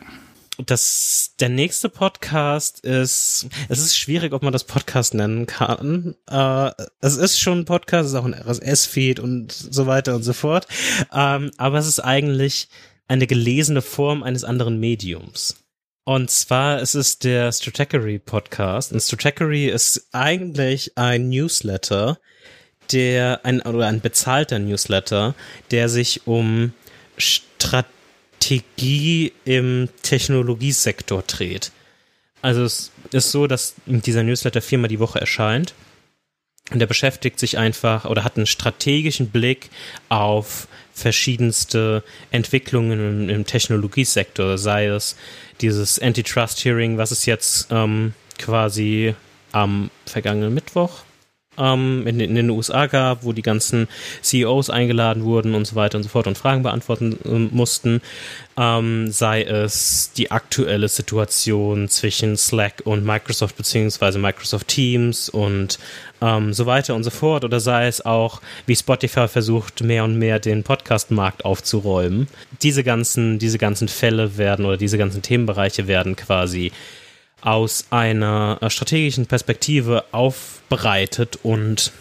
Das, der nächste Podcast ist, es ist schwierig, ob man das Podcast nennen kann. Äh, es ist schon ein Podcast, es ist auch ein RSS-Feed und so weiter und so fort. Ähm, aber es ist eigentlich eine gelesene Form eines anderen Mediums. Und zwar es ist der Stratechery Podcast. Und Stratechery ist eigentlich ein Newsletter, der ein oder ein bezahlter Newsletter, der sich um Strategie im Technologiesektor dreht. Also es ist so, dass dieser Newsletter viermal die Woche erscheint. Und der beschäftigt sich einfach oder hat einen strategischen Blick auf verschiedenste Entwicklungen im, im Technologiesektor, sei es dieses Antitrust-Hearing, was es jetzt ähm, quasi am vergangenen Mittwoch ähm, in, in, den USA gab, wo die ganzen CEOs eingeladen wurden und so weiter und so fort und Fragen beantworten äh, mussten, ähm, sei es die aktuelle Situation zwischen Slack und Microsoft beziehungsweise Microsoft Teams und ähm, so weiter und so fort, oder sei es auch, wie Spotify versucht, mehr und mehr den Podcast-Markt aufzuräumen. Diese ganzen, diese ganzen Fälle werden oder diese ganzen Themenbereiche werden quasi aus einer äh, strategischen Perspektive aufbereitet und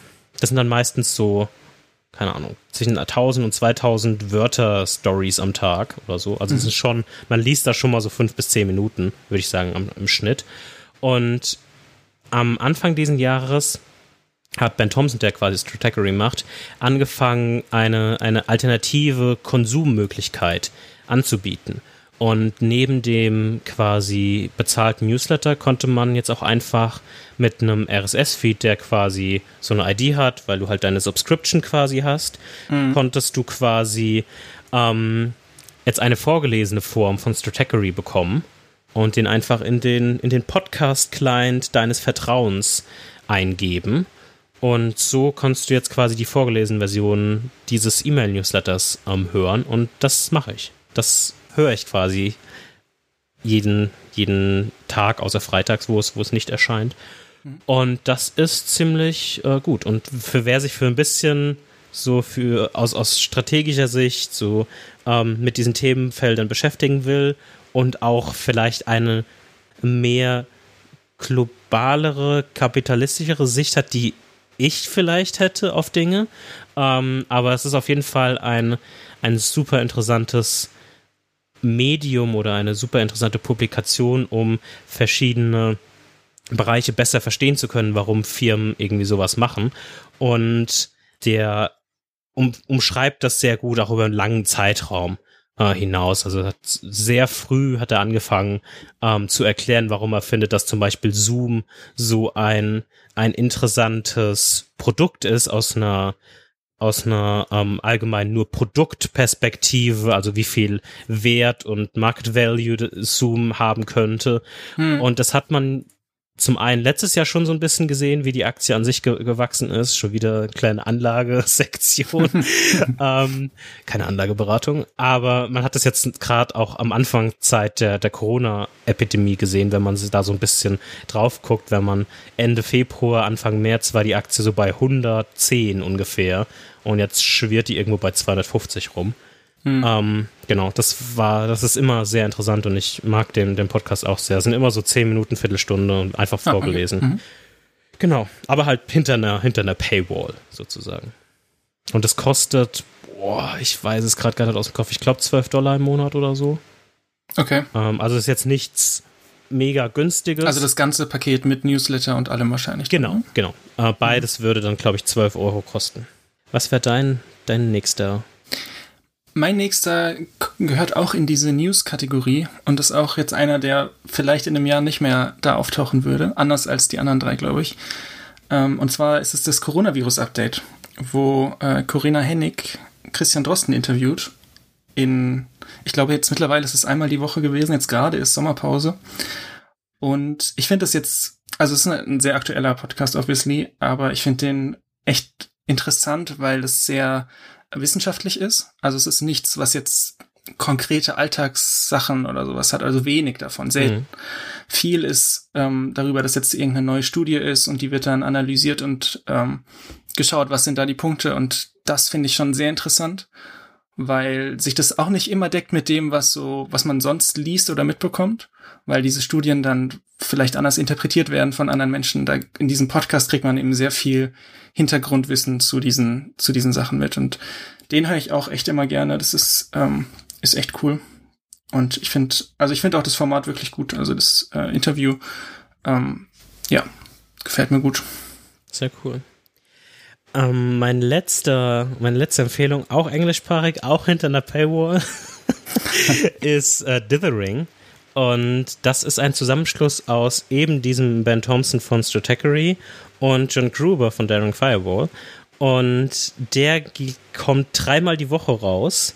das sind dann meistens so, keine Ahnung, zwischen 1000 und 2000 Wörter-Stories am Tag oder so. Also es mhm. ist schon, man liest da schon mal so fünf bis zehn Minuten, würde ich sagen, am, im Schnitt. Und am Anfang dieses Jahres hat Ben Thompson, der quasi Stratechery macht, angefangen, eine, eine alternative Konsummöglichkeit anzubieten. Und neben dem quasi bezahlten Newsletter konnte man jetzt auch einfach mit einem RSS-Feed, der quasi so eine ID hat, weil du halt deine Subscription quasi hast, mhm. konntest du quasi ähm, jetzt eine vorgelesene Form von Stratechery bekommen und den einfach in den, in den Podcast-Client deines Vertrauens eingeben. Und so kannst du jetzt quasi die vorgelesene Version dieses E-Mail-Newsletters ähm, hören und das mache ich. Das höre ich quasi jeden, jeden Tag, außer freitags, wo es, wo es nicht erscheint. Mhm. Und das ist ziemlich äh, gut. Und für wer sich für ein bisschen so für aus, aus strategischer Sicht so ähm, mit diesen Themenfeldern beschäftigen will und auch vielleicht eine mehr globalere, kapitalistischere Sicht hat, die ich vielleicht hätte auf Dinge. Ähm, aber es ist auf jeden Fall ein, ein super interessantes Medium oder eine super interessante Publikation, um verschiedene Bereiche besser verstehen zu können, warum Firmen irgendwie sowas machen. Und der um, umschreibt das sehr gut auch über einen langen Zeitraum äh, hinaus. Also hat, sehr früh hat er angefangen ähm, zu erklären, warum er findet, dass zum Beispiel Zoom so ein, ein interessantes Produkt ist aus einer aus einer ähm, allgemein nur Produktperspektive, also wie viel Wert und Market Value Zoom haben könnte. Hm. Und das hat man zum einen letztes Jahr schon so ein bisschen gesehen, wie die Aktie an sich ge gewachsen ist. Schon wieder eine kleine Anlagesektion. (laughs) ähm, keine Anlageberatung. Aber man hat das jetzt gerade auch am Anfang Zeit der, der Corona-Epidemie gesehen, wenn man da so ein bisschen drauf guckt. Wenn man Ende Februar, Anfang März war die Aktie so bei 110 ungefähr. Und jetzt schwirrt die irgendwo bei 250 rum. Hm. Ähm, genau, das war, das ist immer sehr interessant und ich mag den, den Podcast auch sehr. Es sind immer so zehn Minuten, Viertelstunde und einfach ah, vorgelesen. Okay. Mhm. Genau, aber halt hinter einer, hinter einer Paywall sozusagen. Und das kostet, boah, ich weiß es gerade gar nicht aus dem Kopf, ich glaube 12 Dollar im Monat oder so. Okay. Ähm, also ist jetzt nichts mega günstiges. Also das ganze Paket mit Newsletter und allem wahrscheinlich. Genau, ne? genau. Äh, beides mhm. würde dann, glaube ich, 12 Euro kosten. Was wäre dein, dein nächster mein nächster gehört auch in diese News-Kategorie und ist auch jetzt einer, der vielleicht in einem Jahr nicht mehr da auftauchen würde, anders als die anderen drei, glaube ich. Ähm, und zwar ist es das Coronavirus-Update, wo äh, Corinna Hennig Christian Drosten interviewt. In, ich glaube, jetzt mittlerweile ist es einmal die Woche gewesen, jetzt gerade ist Sommerpause. Und ich finde das jetzt, also es ist ein sehr aktueller Podcast, obviously, aber ich finde den echt interessant, weil es sehr wissenschaftlich ist. Also es ist nichts, was jetzt konkrete Alltagssachen oder sowas hat, also wenig davon, selten. Mhm. Viel ist ähm, darüber, dass jetzt irgendeine neue Studie ist und die wird dann analysiert und ähm, geschaut, was sind da die Punkte und das finde ich schon sehr interessant, weil sich das auch nicht immer deckt mit dem, was so, was man sonst liest oder mitbekommt, weil diese Studien dann vielleicht anders interpretiert werden von anderen Menschen. Da in diesem Podcast kriegt man eben sehr viel Hintergrundwissen zu diesen, zu diesen Sachen mit. Und den höre ich auch echt immer gerne. Das ist, ähm, ist echt cool. Und ich finde, also ich finde auch das Format wirklich gut. Also das äh, Interview, ähm, ja, gefällt mir gut. Sehr cool. Ähm, mein letzter, meine letzte Empfehlung, auch englischsprachig, auch hinter einer Paywall, (laughs) ist äh, Dithering. Und das ist ein Zusammenschluss aus eben diesem Ben Thompson von Stratechery und John Gruber von Daring Firewall. Und der kommt dreimal die Woche raus.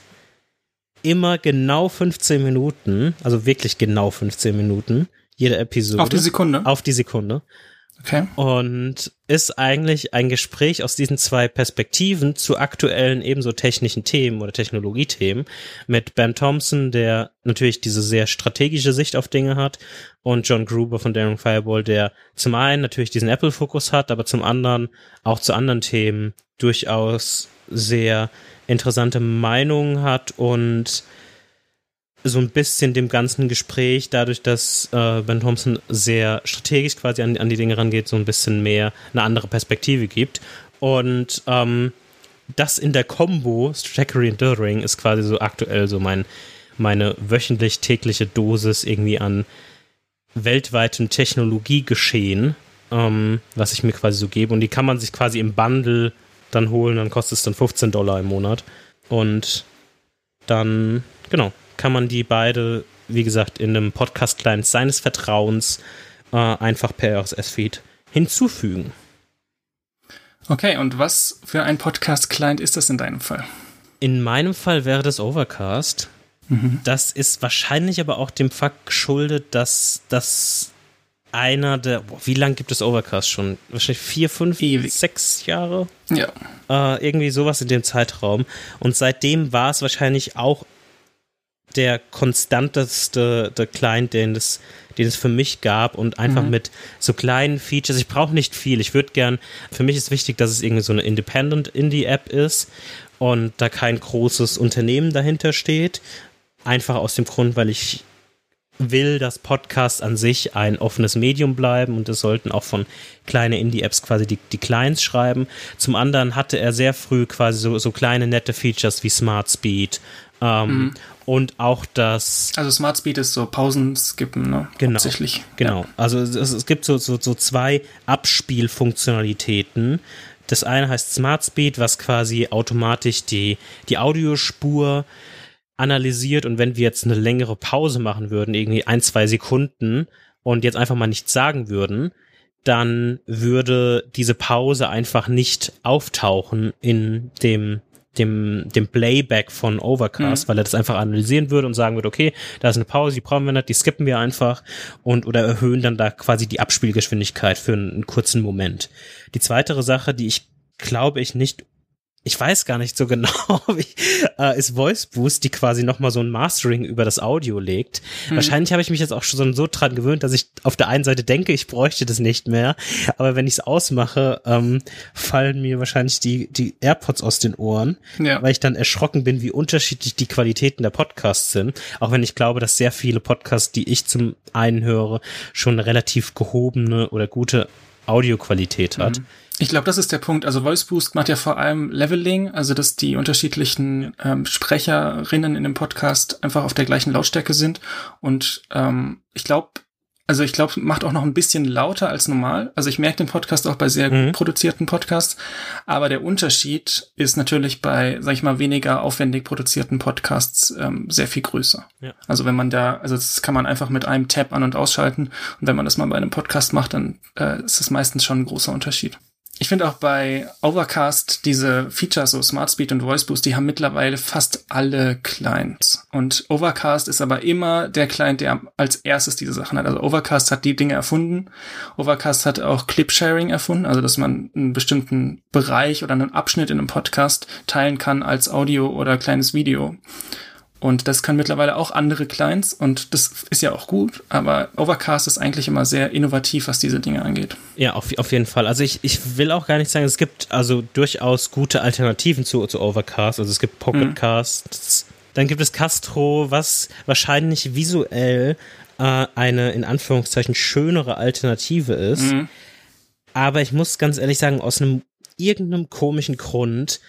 Immer genau 15 Minuten, also wirklich genau 15 Minuten, jede Episode. Auf die Sekunde? Auf die Sekunde. Okay. Und ist eigentlich ein Gespräch aus diesen zwei Perspektiven zu aktuellen ebenso technischen Themen oder Technologiethemen mit Ben Thompson, der natürlich diese sehr strategische Sicht auf Dinge hat und John Gruber von Daring Fireball, der zum einen natürlich diesen Apple-Fokus hat, aber zum anderen auch zu anderen Themen durchaus sehr interessante Meinungen hat und so ein bisschen dem ganzen Gespräch, dadurch, dass äh, Ben Thompson sehr strategisch quasi an, an die Dinge rangeht, so ein bisschen mehr eine andere Perspektive gibt. Und ähm, das in der Combo Strategy und Dithering ist quasi so aktuell so mein, meine wöchentlich tägliche Dosis irgendwie an weltweitem Technologiegeschehen, ähm, was ich mir quasi so gebe. Und die kann man sich quasi im Bundle dann holen, dann kostet es dann 15 Dollar im Monat. Und dann, genau, kann man die beide, wie gesagt, in einem Podcast-Client seines Vertrauens äh, einfach per RSS-Feed hinzufügen. Okay, und was für ein Podcast-Client ist das in deinem Fall? In meinem Fall wäre das Overcast. Mhm. Das ist wahrscheinlich aber auch dem Fakt geschuldet, dass das einer der. Boah, wie lange gibt es Overcast schon? Wahrscheinlich vier, fünf, Ewig. sechs Jahre? Ja. Äh, irgendwie sowas in dem Zeitraum. Und seitdem war es wahrscheinlich auch der konstanteste der Client, den es, den es für mich gab und einfach mhm. mit so kleinen Features. Ich brauche nicht viel. Ich würde gern, für mich ist wichtig, dass es irgendwie so eine Independent Indie-App ist und da kein großes Unternehmen dahinter steht. Einfach aus dem Grund, weil ich will, dass Podcast an sich ein offenes Medium bleiben und es sollten auch von kleine Indie-Apps quasi die, die Clients schreiben. Zum anderen hatte er sehr früh quasi so, so kleine nette Features wie Smart Speed ähm, mhm und auch das. Also Smart Speed ist so Pausenskippen, ne? Genau. Hauptsächlich. Genau. Ja. Also es, es, gibt so, so, so zwei Abspielfunktionalitäten. Das eine heißt Smart Speed, was quasi automatisch die, die Audiospur analysiert und wenn wir jetzt eine längere Pause machen würden, irgendwie ein, zwei Sekunden und jetzt einfach mal nichts sagen würden, dann würde diese Pause einfach nicht auftauchen in dem dem, dem Playback von Overcast, mhm. weil er das einfach analysieren würde und sagen würde, okay, da ist eine Pause, die brauchen wir nicht, die skippen wir einfach und oder erhöhen dann da quasi die Abspielgeschwindigkeit für einen, einen kurzen Moment. Die zweite Sache, die ich glaube ich nicht ich weiß gar nicht so genau, (laughs) wie, äh, ist Voice Boost, die quasi nochmal so ein Mastering über das Audio legt. Mhm. Wahrscheinlich habe ich mich jetzt auch schon so dran gewöhnt, dass ich auf der einen Seite denke, ich bräuchte das nicht mehr, aber wenn ich es ausmache, ähm, fallen mir wahrscheinlich die, die AirPods aus den Ohren, ja. weil ich dann erschrocken bin, wie unterschiedlich die Qualitäten der Podcasts sind. Auch wenn ich glaube, dass sehr viele Podcasts, die ich zum einen höre, schon relativ gehobene oder gute Audioqualität hat. Mhm. Ich glaube, das ist der Punkt. Also Voice Boost macht ja vor allem Leveling, also dass die unterschiedlichen ähm, Sprecherinnen in dem Podcast einfach auf der gleichen Lautstärke sind. Und ähm, ich glaube, also ich glaube, macht auch noch ein bisschen lauter als normal. Also ich merke den Podcast auch bei sehr mhm. produzierten Podcasts. Aber der Unterschied ist natürlich bei, sag ich mal, weniger aufwendig produzierten Podcasts ähm, sehr viel größer. Ja. Also wenn man da, also das kann man einfach mit einem Tab an- und ausschalten. Und wenn man das mal bei einem Podcast macht, dann äh, ist es meistens schon ein großer Unterschied ich finde auch bei Overcast diese Features, so Smart Speed und Voice Boost, die haben mittlerweile fast alle Clients. Und Overcast ist aber immer der Client, der als erstes diese Sachen hat. Also Overcast hat die Dinge erfunden. Overcast hat auch Clip Sharing erfunden, also dass man einen bestimmten Bereich oder einen Abschnitt in einem Podcast teilen kann als Audio oder kleines Video. Und das können mittlerweile auch andere Clients und das ist ja auch gut, aber Overcast ist eigentlich immer sehr innovativ, was diese Dinge angeht. Ja, auf, auf jeden Fall. Also ich, ich will auch gar nicht sagen, es gibt also durchaus gute Alternativen zu, zu Overcast. Also es gibt Pocketcasts, mhm. dann gibt es Castro, was wahrscheinlich visuell äh, eine in Anführungszeichen schönere Alternative ist. Mhm. Aber ich muss ganz ehrlich sagen, aus einem irgendeinem komischen Grund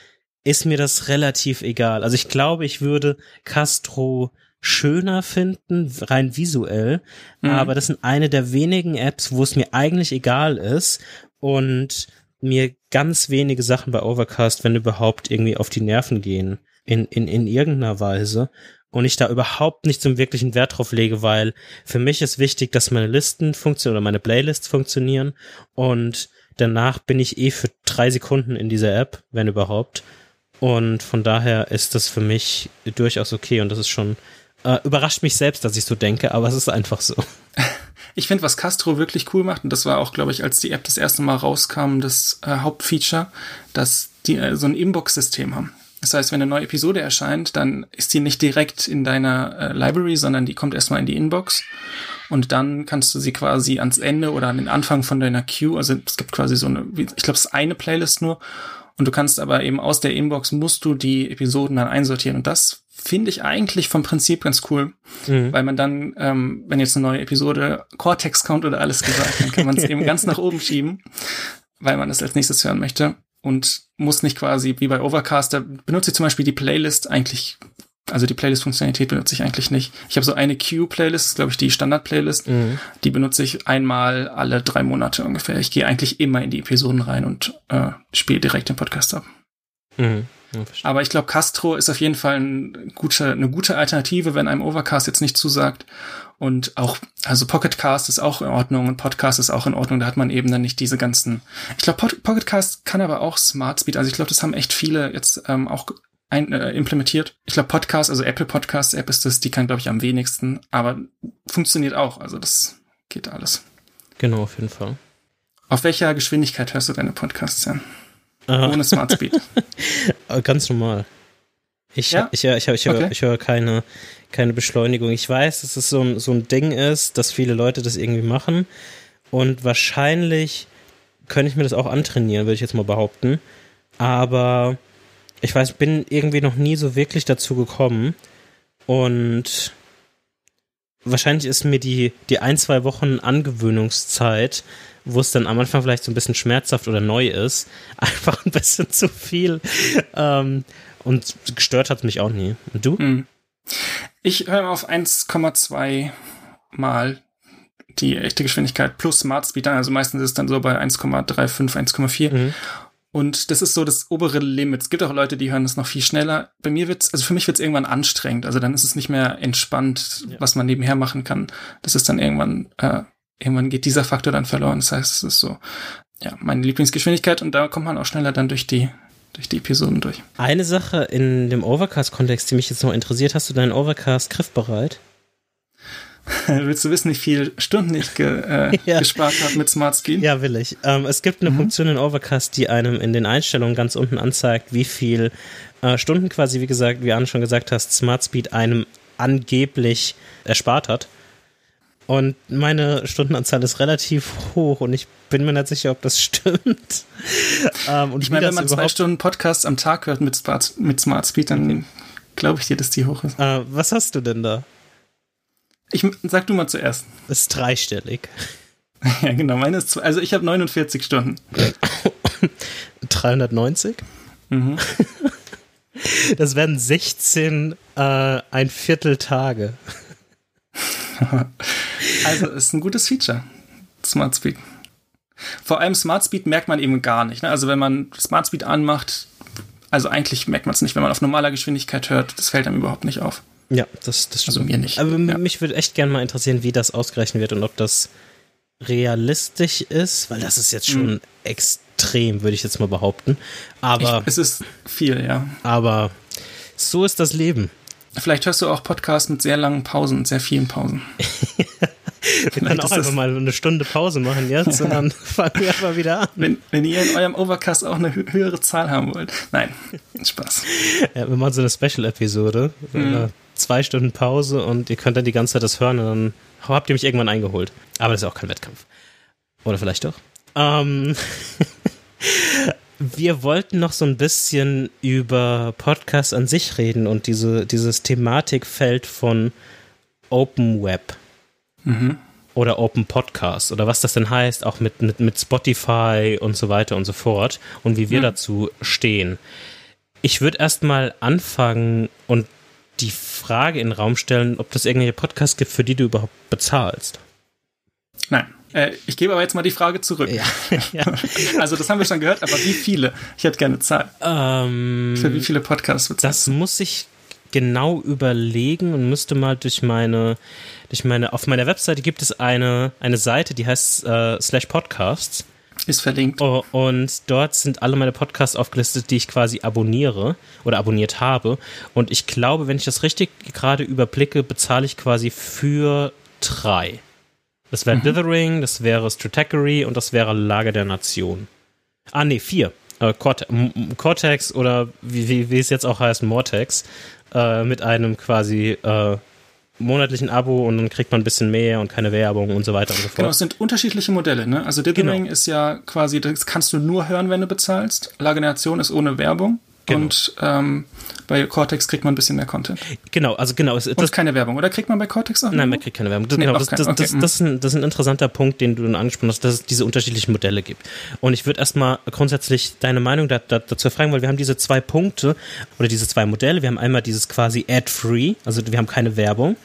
ist mir das relativ egal. Also ich glaube, ich würde Castro schöner finden, rein visuell, mhm. aber das sind eine der wenigen Apps, wo es mir eigentlich egal ist und mir ganz wenige Sachen bei Overcast, wenn überhaupt, irgendwie auf die Nerven gehen, in, in, in irgendeiner Weise. Und ich da überhaupt nicht zum wirklichen Wert drauf lege, weil für mich ist wichtig, dass meine Listen funktionieren oder meine Playlists funktionieren und danach bin ich eh für drei Sekunden in dieser App, wenn überhaupt. Und von daher ist das für mich durchaus okay und das ist schon, äh, überrascht mich selbst, dass ich so denke, aber es ist einfach so. (laughs) Ich finde, was Castro wirklich cool macht, und das war auch, glaube ich, als die App das erste Mal rauskam, das äh, Hauptfeature, dass die äh, so ein Inbox-System haben. Das heißt, wenn eine neue Episode erscheint, dann ist die nicht direkt in deiner äh, Library, sondern die kommt erstmal in die Inbox. Und dann kannst du sie quasi ans Ende oder an den Anfang von deiner Queue, also es gibt quasi so eine, ich glaube, es ist eine Playlist nur. Und du kannst aber eben aus der Inbox musst du die Episoden dann einsortieren. Und das finde ich eigentlich vom Prinzip ganz cool, mhm. weil man dann, ähm, wenn jetzt eine neue Episode Cortex kommt oder alles gesagt, dann kann man es (laughs) eben ganz nach oben schieben, weil man es als nächstes hören möchte und muss nicht quasi wie bei Overcast, da benutze ich zum Beispiel die Playlist eigentlich also die Playlist-Funktionalität benutze ich eigentlich nicht. Ich habe so eine Queue-Playlist, glaube ich, die Standard-Playlist. Mhm. Die benutze ich einmal alle drei Monate ungefähr. Ich gehe eigentlich immer in die Episoden rein und äh, spiele direkt den Podcast ab. Mhm. Ja, Aber ich glaube, Castro ist auf jeden Fall ein gute, eine gute Alternative, wenn einem Overcast jetzt nicht zusagt. Und auch, also Pocketcast ist auch in Ordnung und Podcast ist auch in Ordnung. Da hat man eben dann nicht diese ganzen. Ich glaube, Pocketcast kann aber auch Smart Speed. Also ich glaube, das haben echt viele jetzt ähm, auch ein, äh, implementiert. Ich glaube, Podcast, also Apple Podcast App ist das, die kann, glaube ich, am wenigsten, aber funktioniert auch. Also das geht alles. Genau, auf jeden Fall. Auf welcher Geschwindigkeit hörst du deine Podcasts, Jan? Aha. Ohne Smart Speed. (laughs) Ganz normal. Ich, ja? ich, ich, ich, ich, okay. ich höre keine, keine Beschleunigung. Ich weiß, dass es so ein, so ein Ding ist, dass viele Leute das irgendwie machen. Und wahrscheinlich könnte ich mir das auch antrainieren, würde ich jetzt mal behaupten. Aber ich weiß, bin irgendwie noch nie so wirklich dazu gekommen. Und wahrscheinlich ist mir die, die ein, zwei Wochen Angewöhnungszeit, wo es dann am Anfang vielleicht so ein bisschen schmerzhaft oder neu ist, (laughs) einfach ein bisschen zu viel. Ähm, und gestört hat mich auch nie. Und du? Hm. Ich höre auf 1,2 mal die echte Geschwindigkeit plus Smart Speed Also meistens ist es dann so bei 1,35, 1,4. Mhm. Und das ist so das obere Limit. Es gibt auch Leute, die hören das noch viel schneller. Bei mir wird's, also für mich wird's irgendwann anstrengend. Also dann ist es nicht mehr entspannt, ja. was man nebenher machen kann. Das ist dann irgendwann äh, irgendwann geht dieser Faktor dann verloren. Das heißt, es ist so, ja, meine Lieblingsgeschwindigkeit und da kommt man auch schneller dann durch die, durch die Episoden durch. Eine Sache in dem Overcast-Kontext, die mich jetzt noch interessiert, hast du deinen Overcast griffbereit? (laughs) Willst du wissen, wie viele Stunden ich ge, äh, (laughs) ja. gespart habe mit Smart Speed? Ja, will ich. Ähm, es gibt eine mhm. Funktion in Overcast, die einem in den Einstellungen ganz unten anzeigt, wie viel äh, Stunden quasi, wie gesagt, wie Anne schon gesagt hast, Smart Speed einem angeblich erspart hat. Und meine Stundenanzahl ist relativ hoch und ich bin mir nicht sicher, ob das (laughs) stimmt. ähm, und ich meine, wenn man zwei Stunden Podcasts am Tag hört mit Smart, mit Smart Speed, dann glaube ich dir, dass die hoch ist. Äh, was hast du denn da? Ich sag du mal zuerst. Das ist dreistellig. (laughs) Ja, genau. Meine ist, also ich habe 49 Stunden. (laughs) 390? Mhm. (laughs) Das werden 16 äh, ein Viertel Tage. Also ist ein gutes Feature. Smart Speed. Vor allem Smart Speed merkt man eben gar nicht. Ne? Also wenn man Smart Speed anmacht, also eigentlich merkt man es nicht, wenn man auf normaler Geschwindigkeit hört, das fällt einem überhaupt nicht auf. Ja, das, das stimmt. Also mir nicht. Aber ja. mich würde echt gerne mal interessieren, wie das ausgerechnet wird und ob das realistisch ist, weil das ist jetzt schon mhm. extrem, würde ich jetzt mal behaupten. Aber ich, es ist viel, ja. Aber so ist das Leben. Vielleicht hörst du auch Podcasts mit sehr langen Pausen, sehr vielen Pausen. (laughs) wir können auch einfach mal eine Stunde Pause machen jetzt und dann (laughs) (laughs) fangen wir einfach wieder an. Wenn, wenn ihr in eurem Overcast auch eine höhere Zahl haben wollt. Nein, Spaß. Ja, wir machen so eine Special-Episode. Mhm. Zwei Stunden Pause und ihr könnt dann die ganze Zeit das hören und dann habt ihr mich irgendwann eingeholt. Aber das ist auch kein Wettkampf. Oder vielleicht doch. Ähm (laughs) wir wollten noch so ein bisschen über Podcasts an sich reden und diese, dieses Thematikfeld von Open Web. Mhm. Oder Open Podcast oder was das denn heißt, auch mit, mit, mit Spotify und so weiter und so fort und wie wir mhm. dazu stehen. Ich würde erstmal anfangen und die Frage in den Raum stellen, ob das irgendwelche Podcasts gibt, für die du überhaupt bezahlst. Nein. Äh, ich gebe aber jetzt mal die Frage zurück. Ja. (laughs) ja. Also das haben wir schon gehört, aber wie viele? Ich hätte gerne Zahl. Ähm, Für wie viele Podcasts wird Das muss ich genau überlegen und müsste mal durch meine, durch meine, auf meiner Webseite gibt es eine, eine Seite, die heißt äh, slash Podcasts. Ist verlinkt. Oh, und dort sind alle meine Podcasts aufgelistet, die ich quasi abonniere oder abonniert habe. Und ich glaube, wenn ich das richtig gerade überblicke, bezahle ich quasi für drei. Das wäre mhm. Dithering, das wäre Stratechery und das wäre Lager der Nation. Ah, nee, vier. Äh, Cortex oder wie, wie, wie es jetzt auch heißt, Mortex, äh, mit einem quasi äh, monatlichen Abo und dann kriegt man ein bisschen mehr und keine Werbung und so weiter und so fort. Genau, es sind unterschiedliche Modelle. Ne? Also Dithering genau. ist ja quasi, das kannst du nur hören, wenn du bezahlst. Lager der Nation ist ohne Werbung. Genau. Und ähm, bei Cortex kriegt man ein bisschen mehr Content. Genau, also genau. Es, das, keine Werbung, oder kriegt man bei Cortex auch? Nein, man kriegt keine Werbung. Das, nee, genau, das, das, okay. das, das, ist ein, das ist ein interessanter Punkt, den du dann angesprochen hast, dass es diese unterschiedlichen Modelle gibt. Und ich würde erstmal grundsätzlich deine Meinung da, da, dazu fragen, weil wir haben diese zwei Punkte oder diese zwei Modelle. Wir haben einmal dieses quasi ad-free, also wir haben keine Werbung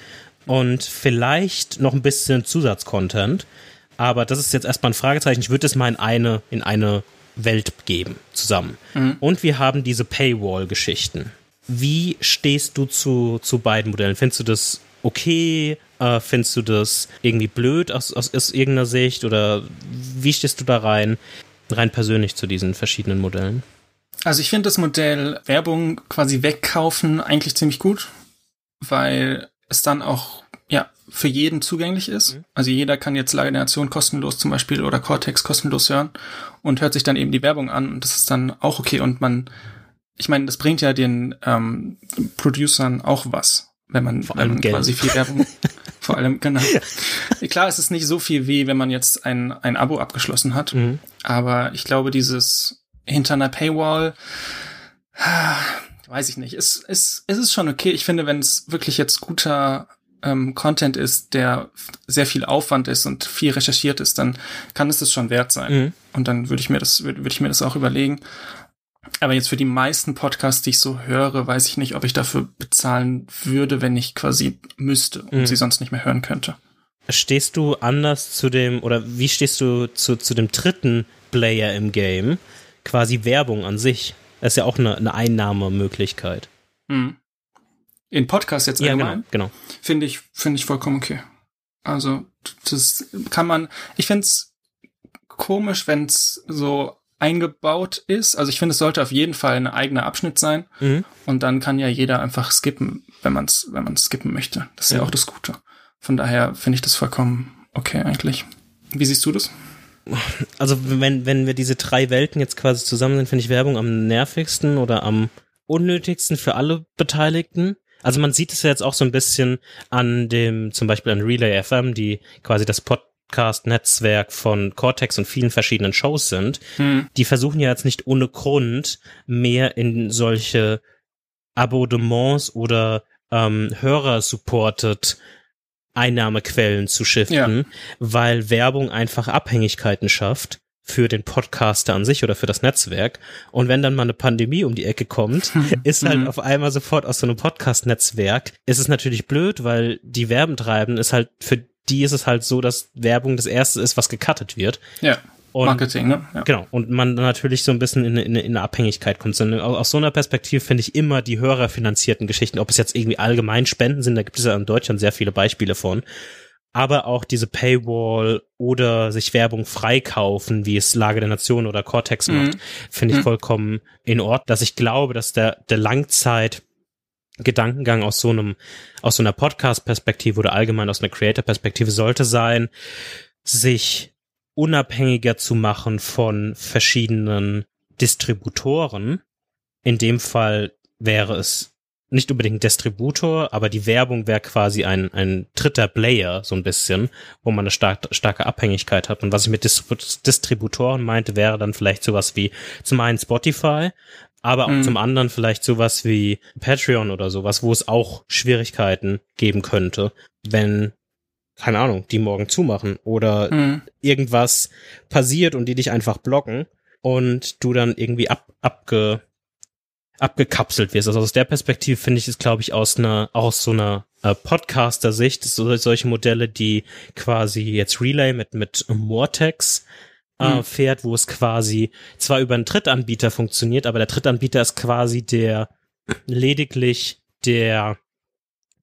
und vielleicht noch ein bisschen Zusatzcontent. Aber das ist jetzt erstmal ein Fragezeichen. Ich würde es mal in eine, in eine Welt geben zusammen. Mhm. Und wir haben diese Paywall-Geschichten. Wie stehst du zu, zu beiden Modellen? Findest du das okay? Äh, findest du das irgendwie blöd aus, aus, aus irgendeiner Sicht? Oder wie stehst du da rein, rein persönlich zu diesen verschiedenen Modellen? Also ich finde das Modell Werbung quasi wegkaufen eigentlich ziemlich gut, weil es dann auch ja für jeden zugänglich ist. Mhm. Also jeder kann jetzt Lage der Nation kostenlos zum Beispiel oder Cortex kostenlos hören und hört sich dann eben die Werbung an und das ist dann auch okay und man, ich meine, das bringt ja den ähm, Producern auch was, wenn man, vor allem wenn quasi viel Werbung, (laughs) vor allem genau. Klar, es ist nicht so viel wie wenn man jetzt ein ein Abo abgeschlossen hat, mhm. aber ich glaube dieses hinter einer Paywall weiß ich nicht. Es, es, es ist schon okay. Ich finde, wenn es wirklich jetzt guter ähm, Content ist, der sehr viel Aufwand ist und viel recherchiert ist, dann kann es das schon wert sein. Mhm. Und dann würde ich mir das, würde würd ich mir das auch überlegen. Aber jetzt für die meisten Podcasts, die ich so höre, weiß ich nicht, ob ich dafür bezahlen würde, wenn ich quasi müsste und mhm. sie sonst nicht mehr hören könnte. Stehst du anders zu dem, oder wie stehst du zu, zu dem dritten Player im Game? Quasi Werbung an sich. Das ist ja auch eine, eine Einnahmemöglichkeit. Mhm. In Podcast jetzt allgemein? Ja, genau. genau. Finde ich, finde ich vollkommen okay. Also das kann man, ich finde es komisch, wenn es so eingebaut ist. Also ich finde, es sollte auf jeden Fall ein eigener Abschnitt sein. Mhm. Und dann kann ja jeder einfach skippen, wenn man es wenn man skippen möchte. Das ist ja. ja auch das Gute. Von daher finde ich das vollkommen okay eigentlich. Wie siehst du das? Also wenn, wenn wir diese drei Welten jetzt quasi zusammen sind, finde ich Werbung am nervigsten oder am unnötigsten für alle Beteiligten. Also man sieht es ja jetzt auch so ein bisschen an dem, zum Beispiel an Relay FM, die quasi das Pod Podcast-Netzwerk von Cortex und vielen verschiedenen Shows sind, hm. die versuchen ja jetzt nicht ohne Grund mehr in solche Abonnements oder ähm, Hörer-supported Einnahmequellen zu shiften, ja. weil Werbung einfach Abhängigkeiten schafft für den Podcaster an sich oder für das Netzwerk. Und wenn dann mal eine Pandemie um die Ecke kommt, (laughs) ist halt mhm. auf einmal sofort aus so einem Podcast-Netzwerk, ist es natürlich blöd, weil die Werbentreiben ist halt für die ist es halt so, dass Werbung das erste ist, was gecuttet wird. Ja. Und, Marketing, ne? Ja. Genau. Und man natürlich so ein bisschen in, in, in eine Abhängigkeit kommt. So, aus so einer Perspektive finde ich immer die hörerfinanzierten Geschichten, ob es jetzt irgendwie allgemein Spenden sind, da gibt es ja in Deutschland sehr viele Beispiele von. Aber auch diese Paywall oder sich Werbung freikaufen, wie es Lage der Nation oder Cortex mhm. macht, finde ich mhm. vollkommen in Ordnung, dass ich glaube, dass der, der Langzeit Gedankengang aus so einem, aus so einer Podcast-Perspektive oder allgemein aus einer Creator-Perspektive sollte sein, sich unabhängiger zu machen von verschiedenen Distributoren. In dem Fall wäre es nicht unbedingt Distributor, aber die Werbung wäre quasi ein, ein dritter Player, so ein bisschen, wo man eine stark, starke Abhängigkeit hat. Und was ich mit Distributoren meinte, wäre dann vielleicht sowas wie zum einen Spotify, aber auch mhm. zum anderen vielleicht sowas wie Patreon oder sowas, wo es auch Schwierigkeiten geben könnte, wenn keine Ahnung, die morgen zumachen oder mhm. irgendwas passiert und die dich einfach blocken und du dann irgendwie ab, abge, abgekapselt wirst. Also aus der Perspektive finde ich es, glaube ich, aus einer, aus so einer äh, Podcaster-Sicht, so, solche Modelle, die quasi jetzt Relay mit, mit Mortex äh, mhm. fährt, wo es quasi zwar über einen Drittanbieter funktioniert, aber der Drittanbieter ist quasi der lediglich der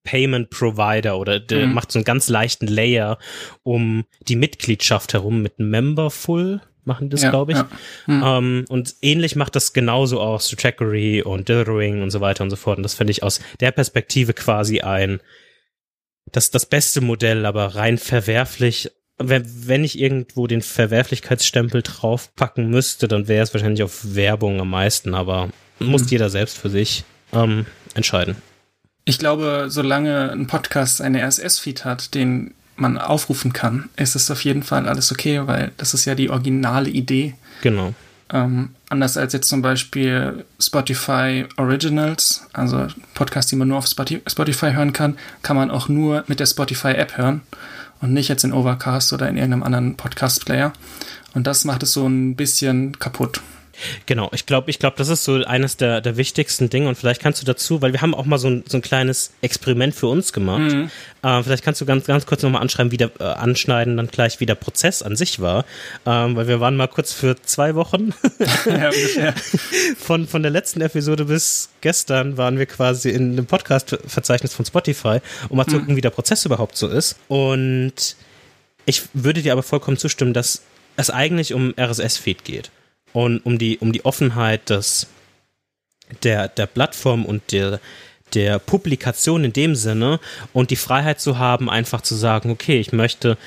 Payment Provider oder der mhm. macht so einen ganz leichten Layer um die Mitgliedschaft herum mit Memberful machen das, ja, glaube ich. Ja. Mhm. Um, und ähnlich macht das genauso auch Trackery und Dithering und so weiter und so fort. Und das finde ich aus der Perspektive quasi ein das, das beste Modell, aber rein verwerflich wenn, wenn ich irgendwo den Verwerflichkeitsstempel draufpacken müsste, dann wäre es wahrscheinlich auf Werbung am meisten, aber muss hm. jeder selbst für sich ähm, entscheiden. Ich glaube, solange ein Podcast eine RSS-Feed hat, den man aufrufen kann, ist es auf jeden Fall alles okay, weil das ist ja die originale Idee. Genau. Ähm, anders als jetzt zum Beispiel Spotify Originals, also Podcasts, die man nur auf Spotify hören kann, kann man auch nur mit der Spotify-App hören und nicht jetzt in Overcast oder in irgendeinem anderen Podcast-Player. Und das macht es so ein bisschen kaputt. Genau, ich glaube, ich glaube, das ist so eines der, der wichtigsten Dinge und vielleicht kannst du dazu, weil wir haben auch mal so ein, so ein kleines Experiment für uns gemacht. Mhm. Äh, vielleicht kannst du ganz, ganz kurz nochmal anschreiben, wie der, äh, anschneiden, dann gleich, wie der Prozess an sich war. Ähm, weil wir waren mal kurz für zwei Wochen (laughs) ja, (laughs) von, von der letzten Episode bis gestern waren wir quasi in dem Podcast-Verzeichnis von Spotify, um mal mhm. zu gucken, wie der Prozess überhaupt so ist. Und ich würde dir aber vollkommen zustimmen, dass es eigentlich um RSS-Feed geht und um die, um die Offenheit des, der, der Plattform und der, der Publikation in dem Sinne und die Freiheit zu haben, einfach zu sagen, okay, ich möchte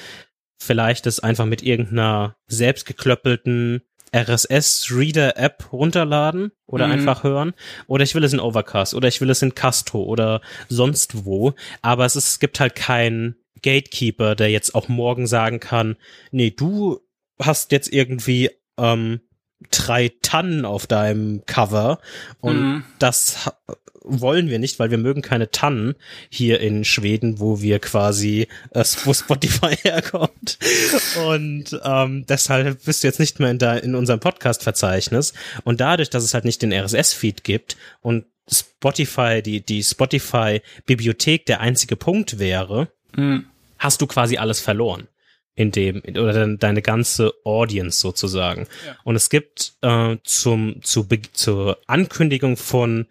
vielleicht es einfach mit irgendeiner selbstgeklöppelten RSS-Reader-App runterladen oder mhm. einfach hören. Oder ich will es in Overcast oder ich will es in Castro oder sonst wo. Aber es, ist, es gibt halt keinen Gatekeeper, der jetzt auch morgen sagen kann, nee, du hast jetzt irgendwie ähm, drei Tannen auf deinem Cover und mhm. das wollen wir nicht, weil wir mögen keine Tannen hier in Schweden, wo wir quasi, äh, wo Spotify (laughs) herkommt. Und ähm, deshalb bist du jetzt nicht mehr in, da, in unserem Podcast-Verzeichnis. Und dadurch, dass es halt nicht den RSS-Feed gibt und Spotify, die, die Spotify-Bibliothek der einzige Punkt wäre, mhm. hast du quasi alles verloren in dem oder deine ganze Audience sozusagen. Ja. Und es gibt äh, zum zu, zur Ankündigung von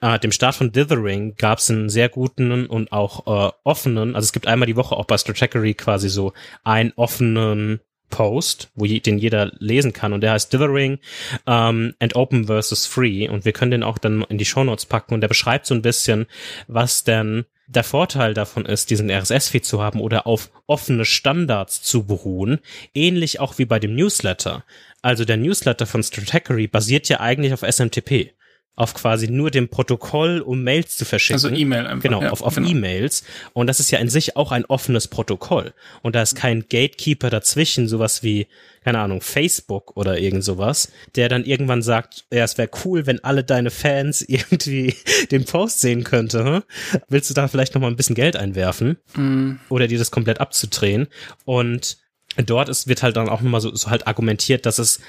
äh, dem Start von Dithering gab es einen sehr guten und auch äh, offenen, also es gibt einmal die Woche auch bei Stratechery quasi so einen offenen Post, wo je, den jeder lesen kann und der heißt Dithering um, and Open versus Free und wir können den auch dann in die Show Notes packen und der beschreibt so ein bisschen, was denn der Vorteil davon ist, diesen RSS-Feed zu haben oder auf offene Standards zu beruhen, ähnlich auch wie bei dem Newsletter. Also der Newsletter von Stratechery basiert ja eigentlich auf SMTP auf quasi nur dem Protokoll, um Mails zu verschicken. Also E-Mail einfach. Genau, ja, auf, auf genau. E-Mails. Und das ist ja in sich auch ein offenes Protokoll. Und da ist kein Gatekeeper dazwischen, sowas wie, keine Ahnung, Facebook oder irgend sowas, der dann irgendwann sagt, ja, es wäre cool, wenn alle deine Fans (laughs) irgendwie den Post sehen könnte. Hm? Willst du da vielleicht nochmal ein bisschen Geld einwerfen? Mm. Oder dir das komplett abzudrehen? Und dort ist, wird halt dann auch nochmal so, so halt argumentiert, dass es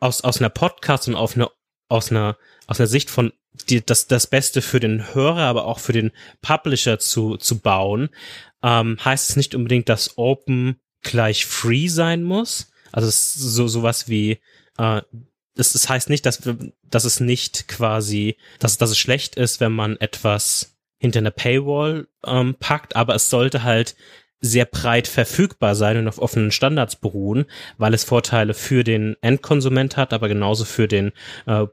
aus, aus einer Podcast und auf eine, aus einer aus der Sicht von die, das, das Beste für den Hörer, aber auch für den Publisher zu, zu bauen, ähm, heißt es nicht unbedingt, dass Open gleich free sein muss. Also es so sowas wie äh, das, das heißt nicht, dass, dass es nicht quasi, dass, dass es schlecht ist, wenn man etwas hinter eine Paywall ähm, packt, aber es sollte halt sehr breit verfügbar sein und auf offenen Standards beruhen, weil es Vorteile für den Endkonsument hat, aber genauso für den äh,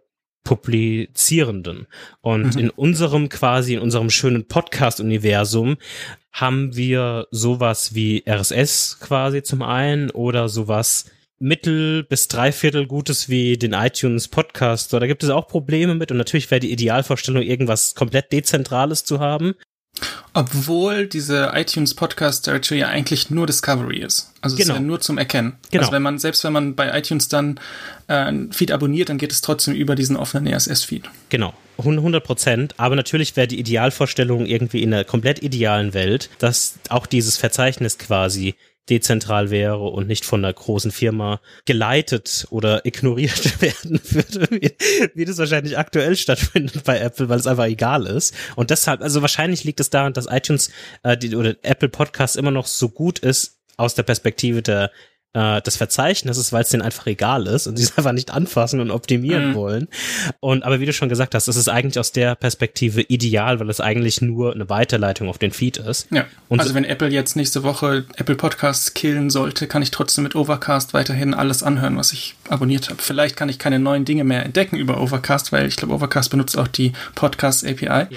Publizierenden. Und mhm. in unserem quasi, in unserem schönen Podcast-Universum haben wir sowas wie RSS quasi zum einen oder sowas Mittel bis Dreiviertel Gutes wie den iTunes Podcast. Da gibt es auch Probleme mit und natürlich wäre die Idealvorstellung, irgendwas komplett Dezentrales zu haben. Obwohl diese iTunes Podcast Directory ja eigentlich nur Discovery ist. Also genau. ist ja nur zum Erkennen. Genau. Also wenn man, selbst wenn man bei iTunes dann äh, ein Feed abonniert, dann geht es trotzdem über diesen offenen RSS-Feed. Genau. 100 Prozent. Aber natürlich wäre die Idealvorstellung irgendwie in einer komplett idealen Welt, dass auch dieses Verzeichnis quasi dezentral wäre und nicht von einer großen Firma geleitet oder ignoriert (laughs) werden würde, wie, wie das wahrscheinlich aktuell stattfindet bei Apple, weil es einfach egal ist. Und deshalb, also wahrscheinlich liegt es daran, dass iTunes äh, die, oder Apple Podcast immer noch so gut ist aus der Perspektive der äh, des Verzeichnisses, weil es denen einfach egal ist und (laughs) sie es einfach nicht anfassen und optimieren mhm. wollen. Und aber wie du schon gesagt hast, es ist eigentlich aus der Perspektive ideal, weil es eigentlich nur eine Weiterleitung auf den Feed ist. Ja. Und also wenn Apple jetzt nächste Woche Apple Podcasts killen sollte, kann ich trotzdem mit Overcast weiterhin alles anhören, was ich abonniert habe. Vielleicht kann ich keine neuen Dinge mehr entdecken über Overcast, weil ich glaube, Overcast benutzt auch die Podcast API. Ja.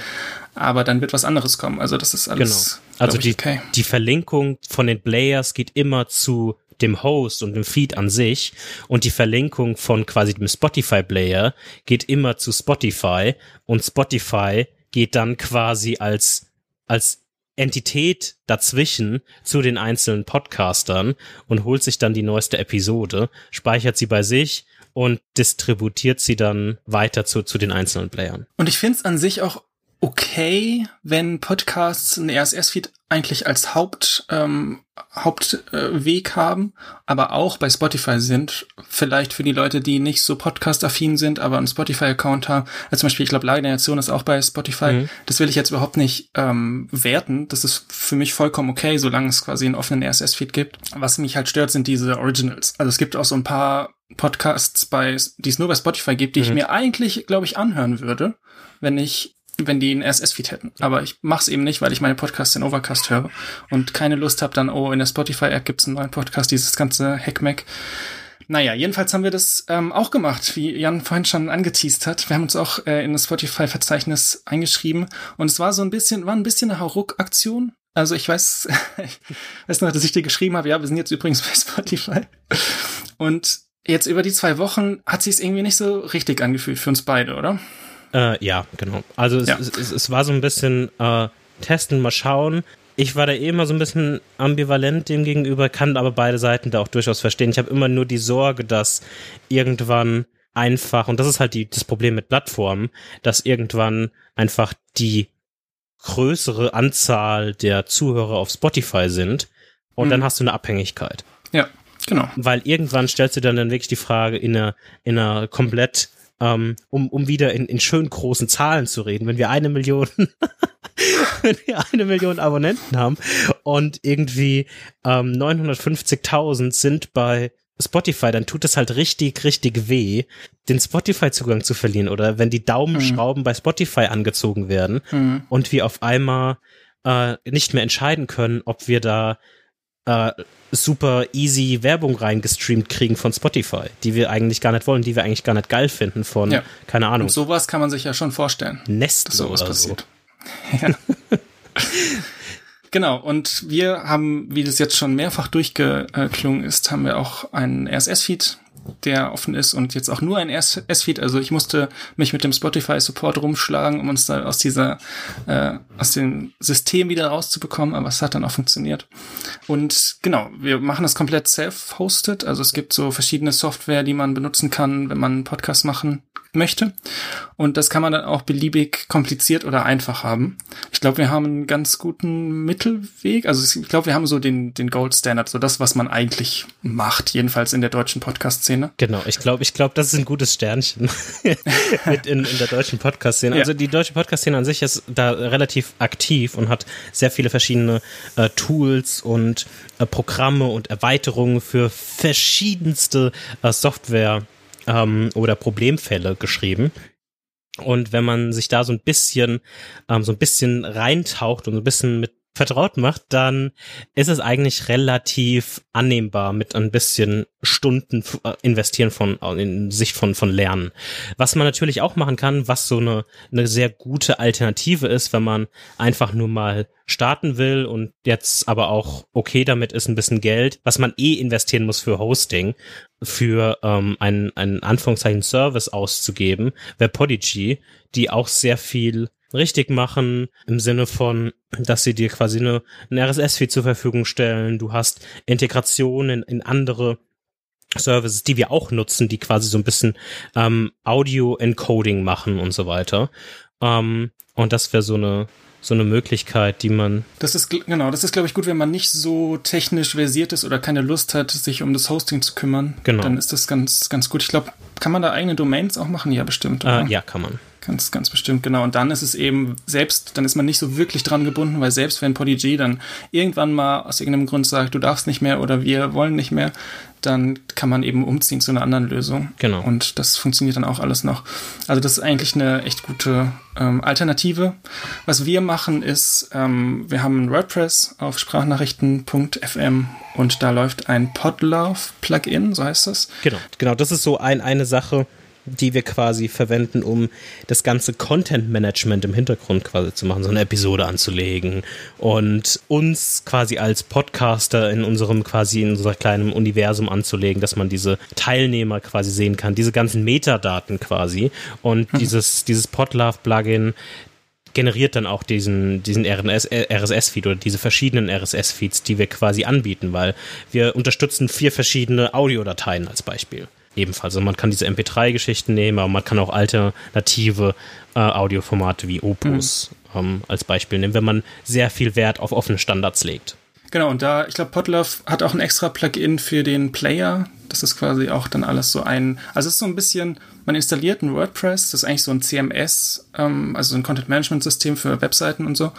Aber dann wird was anderes kommen. Also das ist alles. Genau. Also die, okay. die Verlinkung von den Players geht immer zu dem Host und dem Feed an sich und die Verlinkung von quasi dem Spotify Player geht immer zu Spotify und Spotify geht dann quasi als, als Entität dazwischen zu den einzelnen Podcastern und holt sich dann die neueste Episode, speichert sie bei sich und distributiert sie dann weiter zu, zu den einzelnen Playern. Und ich finde es an sich auch okay, wenn Podcasts einen RSS-Feed eigentlich als Haupt, ähm, Hauptweg äh, haben, aber auch bei Spotify sind. Vielleicht für die Leute, die nicht so podcast-affin sind, aber einen Spotify-Account haben. Also zum Beispiel, ich glaube, Lageneration ist auch bei Spotify. Mhm. Das will ich jetzt überhaupt nicht ähm, werten. Das ist für mich vollkommen okay, solange es quasi einen offenen RSS-Feed gibt. Was mich halt stört, sind diese Originals. Also es gibt auch so ein paar Podcasts bei, die es nur bei Spotify gibt, die mhm. ich mir eigentlich, glaube ich, anhören würde, wenn ich wenn die einen RSS-Feed hätten. Aber ich mach's eben nicht, weil ich meine Podcasts in Overcast höre und keine Lust habe dann, oh, in der Spotify-App gibt's einen neuen Podcast, dieses ganze Hackmack. Naja, jedenfalls haben wir das ähm, auch gemacht, wie Jan vorhin schon angeteased hat. Wir haben uns auch äh, in das Spotify-Verzeichnis eingeschrieben und es war so ein bisschen, war ein bisschen eine Hauruck-Aktion. Also ich weiß, (laughs) ich weiß noch, dass ich dir geschrieben habe, ja, wir sind jetzt übrigens bei Spotify. Und jetzt über die zwei Wochen hat sich es irgendwie nicht so richtig angefühlt für uns beide, oder? Äh, ja, genau. Also es, ja. es, es, es, war so ein bisschen äh, testen, mal schauen. Ich war da eh immer so ein bisschen ambivalent dem gegenüber, kann aber beide Seiten da auch durchaus verstehen. Ich habe immer nur die Sorge, dass irgendwann einfach, und das ist halt die, das Problem mit Plattformen, dass irgendwann einfach die größere Anzahl der Zuhörer auf Spotify sind und mhm. dann hast du eine Abhängigkeit. Ja, genau. Weil irgendwann stellst du dann, dann wirklich die Frage in einer, in einer komplett um, um wieder in, in schön großen Zahlen zu reden, wenn wir eine Million, (laughs) wenn wir eine Million Abonnenten haben und irgendwie ähm, 950.000 sind bei Spotify, dann tut es halt richtig, richtig weh, den Spotify-Zugang zu verlieren oder wenn die Daumenschrauben mhm. bei Spotify angezogen werden mhm. und wir auf einmal äh, nicht mehr entscheiden können, ob wir da äh, super easy Werbung reingestreamt kriegen von Spotify, die wir eigentlich gar nicht wollen, die wir eigentlich gar nicht geil finden von, ja. keine Ahnung. Und sowas kann man sich ja schon vorstellen. Nestle dass sowas passiert. So. (laughs) Ja. Genau, und wir haben, wie das jetzt schon mehrfach durchgeklungen ist, haben wir auch einen RSS-Feed der offen ist und jetzt auch nur ein S-Feed. Also ich musste mich mit dem Spotify Support rumschlagen, um uns da aus dieser, äh, aus dem System wieder rauszubekommen, aber es hat dann auch funktioniert. Und genau, wir machen das komplett self-hosted. Also es gibt so verschiedene Software, die man benutzen kann, wenn man einen Podcast machen möchte. Und das kann man dann auch beliebig kompliziert oder einfach haben. Ich glaube, wir haben einen ganz guten Mittelweg. Also ich glaube, wir haben so den, den Gold Standard, so das, was man eigentlich macht, jedenfalls in der deutschen Podcast-Szene. Genau, ich glaube, ich glaube, das ist ein gutes Sternchen (laughs) mit in, in der deutschen Podcast-Szene. Ja. Also die deutsche Podcast-Szene an sich ist da relativ aktiv und hat sehr viele verschiedene äh, Tools und äh, Programme und Erweiterungen für verschiedenste äh, Software ähm, oder Problemfälle geschrieben. Und wenn man sich da so ein bisschen, ähm, so ein bisschen reintaucht und so ein bisschen mit vertraut macht, dann ist es eigentlich relativ annehmbar mit ein bisschen Stunden äh, investieren von in Sicht von von Lernen. Was man natürlich auch machen kann, was so eine eine sehr gute Alternative ist, wenn man einfach nur mal starten will und jetzt aber auch okay damit ist ein bisschen Geld, was man eh investieren muss für Hosting, für ähm, einen einen Anführungszeichen Service auszugeben, wäre Podigy, die auch sehr viel richtig machen, im Sinne von, dass sie dir quasi eine, ein RSS-Feed zur Verfügung stellen. Du hast Integrationen in, in andere Services, die wir auch nutzen, die quasi so ein bisschen ähm, Audio-Encoding machen und so weiter. Ähm, und das wäre so eine so eine Möglichkeit, die man. Das ist genau, das ist glaube ich gut, wenn man nicht so technisch versiert ist oder keine Lust hat, sich um das Hosting zu kümmern. Genau. Dann ist das ganz ganz gut. Ich glaube, kann man da eigene Domains auch machen? Ja, bestimmt. Äh, ja, kann man. Ganz, ganz bestimmt, genau. Und dann ist es eben selbst, dann ist man nicht so wirklich dran gebunden, weil selbst wenn Podigy dann irgendwann mal aus irgendeinem Grund sagt, du darfst nicht mehr oder wir wollen nicht mehr, dann kann man eben umziehen zu einer anderen Lösung. Genau. Und das funktioniert dann auch alles noch. Also das ist eigentlich eine echt gute ähm, Alternative. Was wir machen ist, ähm, wir haben ein WordPress auf sprachnachrichten.fm und da läuft ein Podlove-Plugin, so heißt das. Genau, genau. Das ist so ein, eine Sache, die wir quasi verwenden, um das ganze Content-Management im Hintergrund quasi zu machen, so eine Episode anzulegen und uns quasi als Podcaster in unserem quasi in unser kleinen Universum anzulegen, dass man diese Teilnehmer quasi sehen kann, diese ganzen Metadaten quasi und mhm. dieses, dieses Podlove-Plugin, generiert dann auch diesen, diesen RSS-Feed oder diese verschiedenen RSS-Feeds, die wir quasi anbieten, weil wir unterstützen vier verschiedene Audiodateien als Beispiel ebenfalls. Also man kann diese MP3-Geschichten nehmen, aber man kann auch alternative äh, Audioformate wie Opus mhm. ähm, als Beispiel nehmen, wenn man sehr viel Wert auf offene Standards legt. Genau, und da, ich glaube, Podlove hat auch ein extra Plugin für den Player. Das ist quasi auch dann alles so ein, also es ist so ein bisschen, man installiert ein WordPress, das ist eigentlich so ein CMS, ähm, also so ein Content Management System für Webseiten und so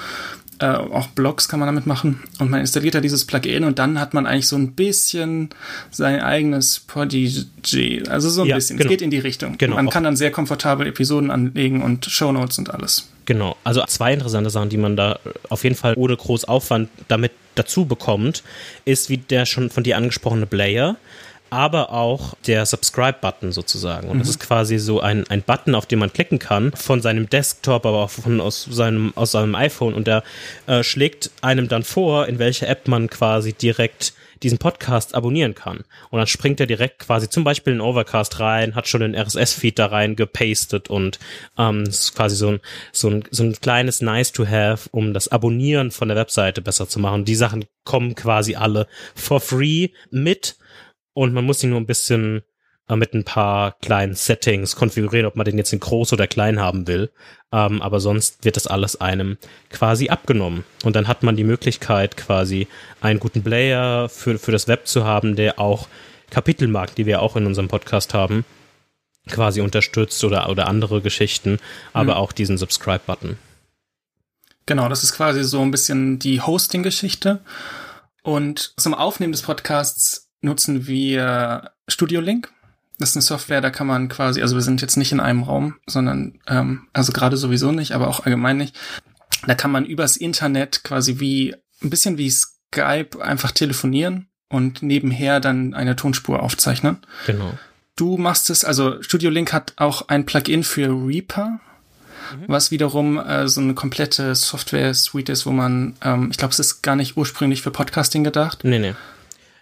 äh, auch Blogs kann man damit machen und man installiert da dieses Plugin und dann hat man eigentlich so ein bisschen sein eigenes Podigy, also so ein ja, bisschen, genau. es geht in die Richtung. Genau. Man kann dann sehr komfortabel Episoden anlegen und Shownotes und alles. Genau, also zwei interessante Sachen, die man da auf jeden Fall ohne groß Aufwand damit dazu bekommt, ist wie der schon von dir angesprochene Player aber auch der Subscribe-Button sozusagen. Und mhm. das ist quasi so ein, ein Button, auf den man klicken kann, von seinem Desktop, aber auch von, aus, seinem, aus seinem iPhone. Und der äh, schlägt einem dann vor, in welche App man quasi direkt diesen Podcast abonnieren kann. Und dann springt er direkt quasi zum Beispiel in Overcast rein, hat schon den RSS-Feed da rein gepastet und ähm, ist quasi so ein, so, ein, so ein kleines Nice-to-Have, um das Abonnieren von der Webseite besser zu machen. Die Sachen kommen quasi alle for free mit und man muss ihn nur ein bisschen äh, mit ein paar kleinen Settings konfigurieren, ob man den jetzt in groß oder klein haben will. Ähm, aber sonst wird das alles einem quasi abgenommen. Und dann hat man die Möglichkeit, quasi einen guten Player für, für das Web zu haben, der auch Kapitelmarken, die wir auch in unserem Podcast haben, quasi unterstützt oder, oder andere Geschichten, aber mhm. auch diesen Subscribe-Button. Genau, das ist quasi so ein bisschen die Hosting-Geschichte. Und zum Aufnehmen des Podcasts nutzen wir Studio Link. Das ist eine Software, da kann man quasi, also wir sind jetzt nicht in einem Raum, sondern, ähm, also gerade sowieso nicht, aber auch allgemein nicht. Da kann man übers Internet quasi wie, ein bisschen wie Skype einfach telefonieren und nebenher dann eine Tonspur aufzeichnen. Genau. Du machst es, also Studio Link hat auch ein Plugin für Reaper, mhm. was wiederum äh, so eine komplette Software-Suite ist, wo man, ähm, ich glaube, es ist gar nicht ursprünglich für Podcasting gedacht. Nee, nee.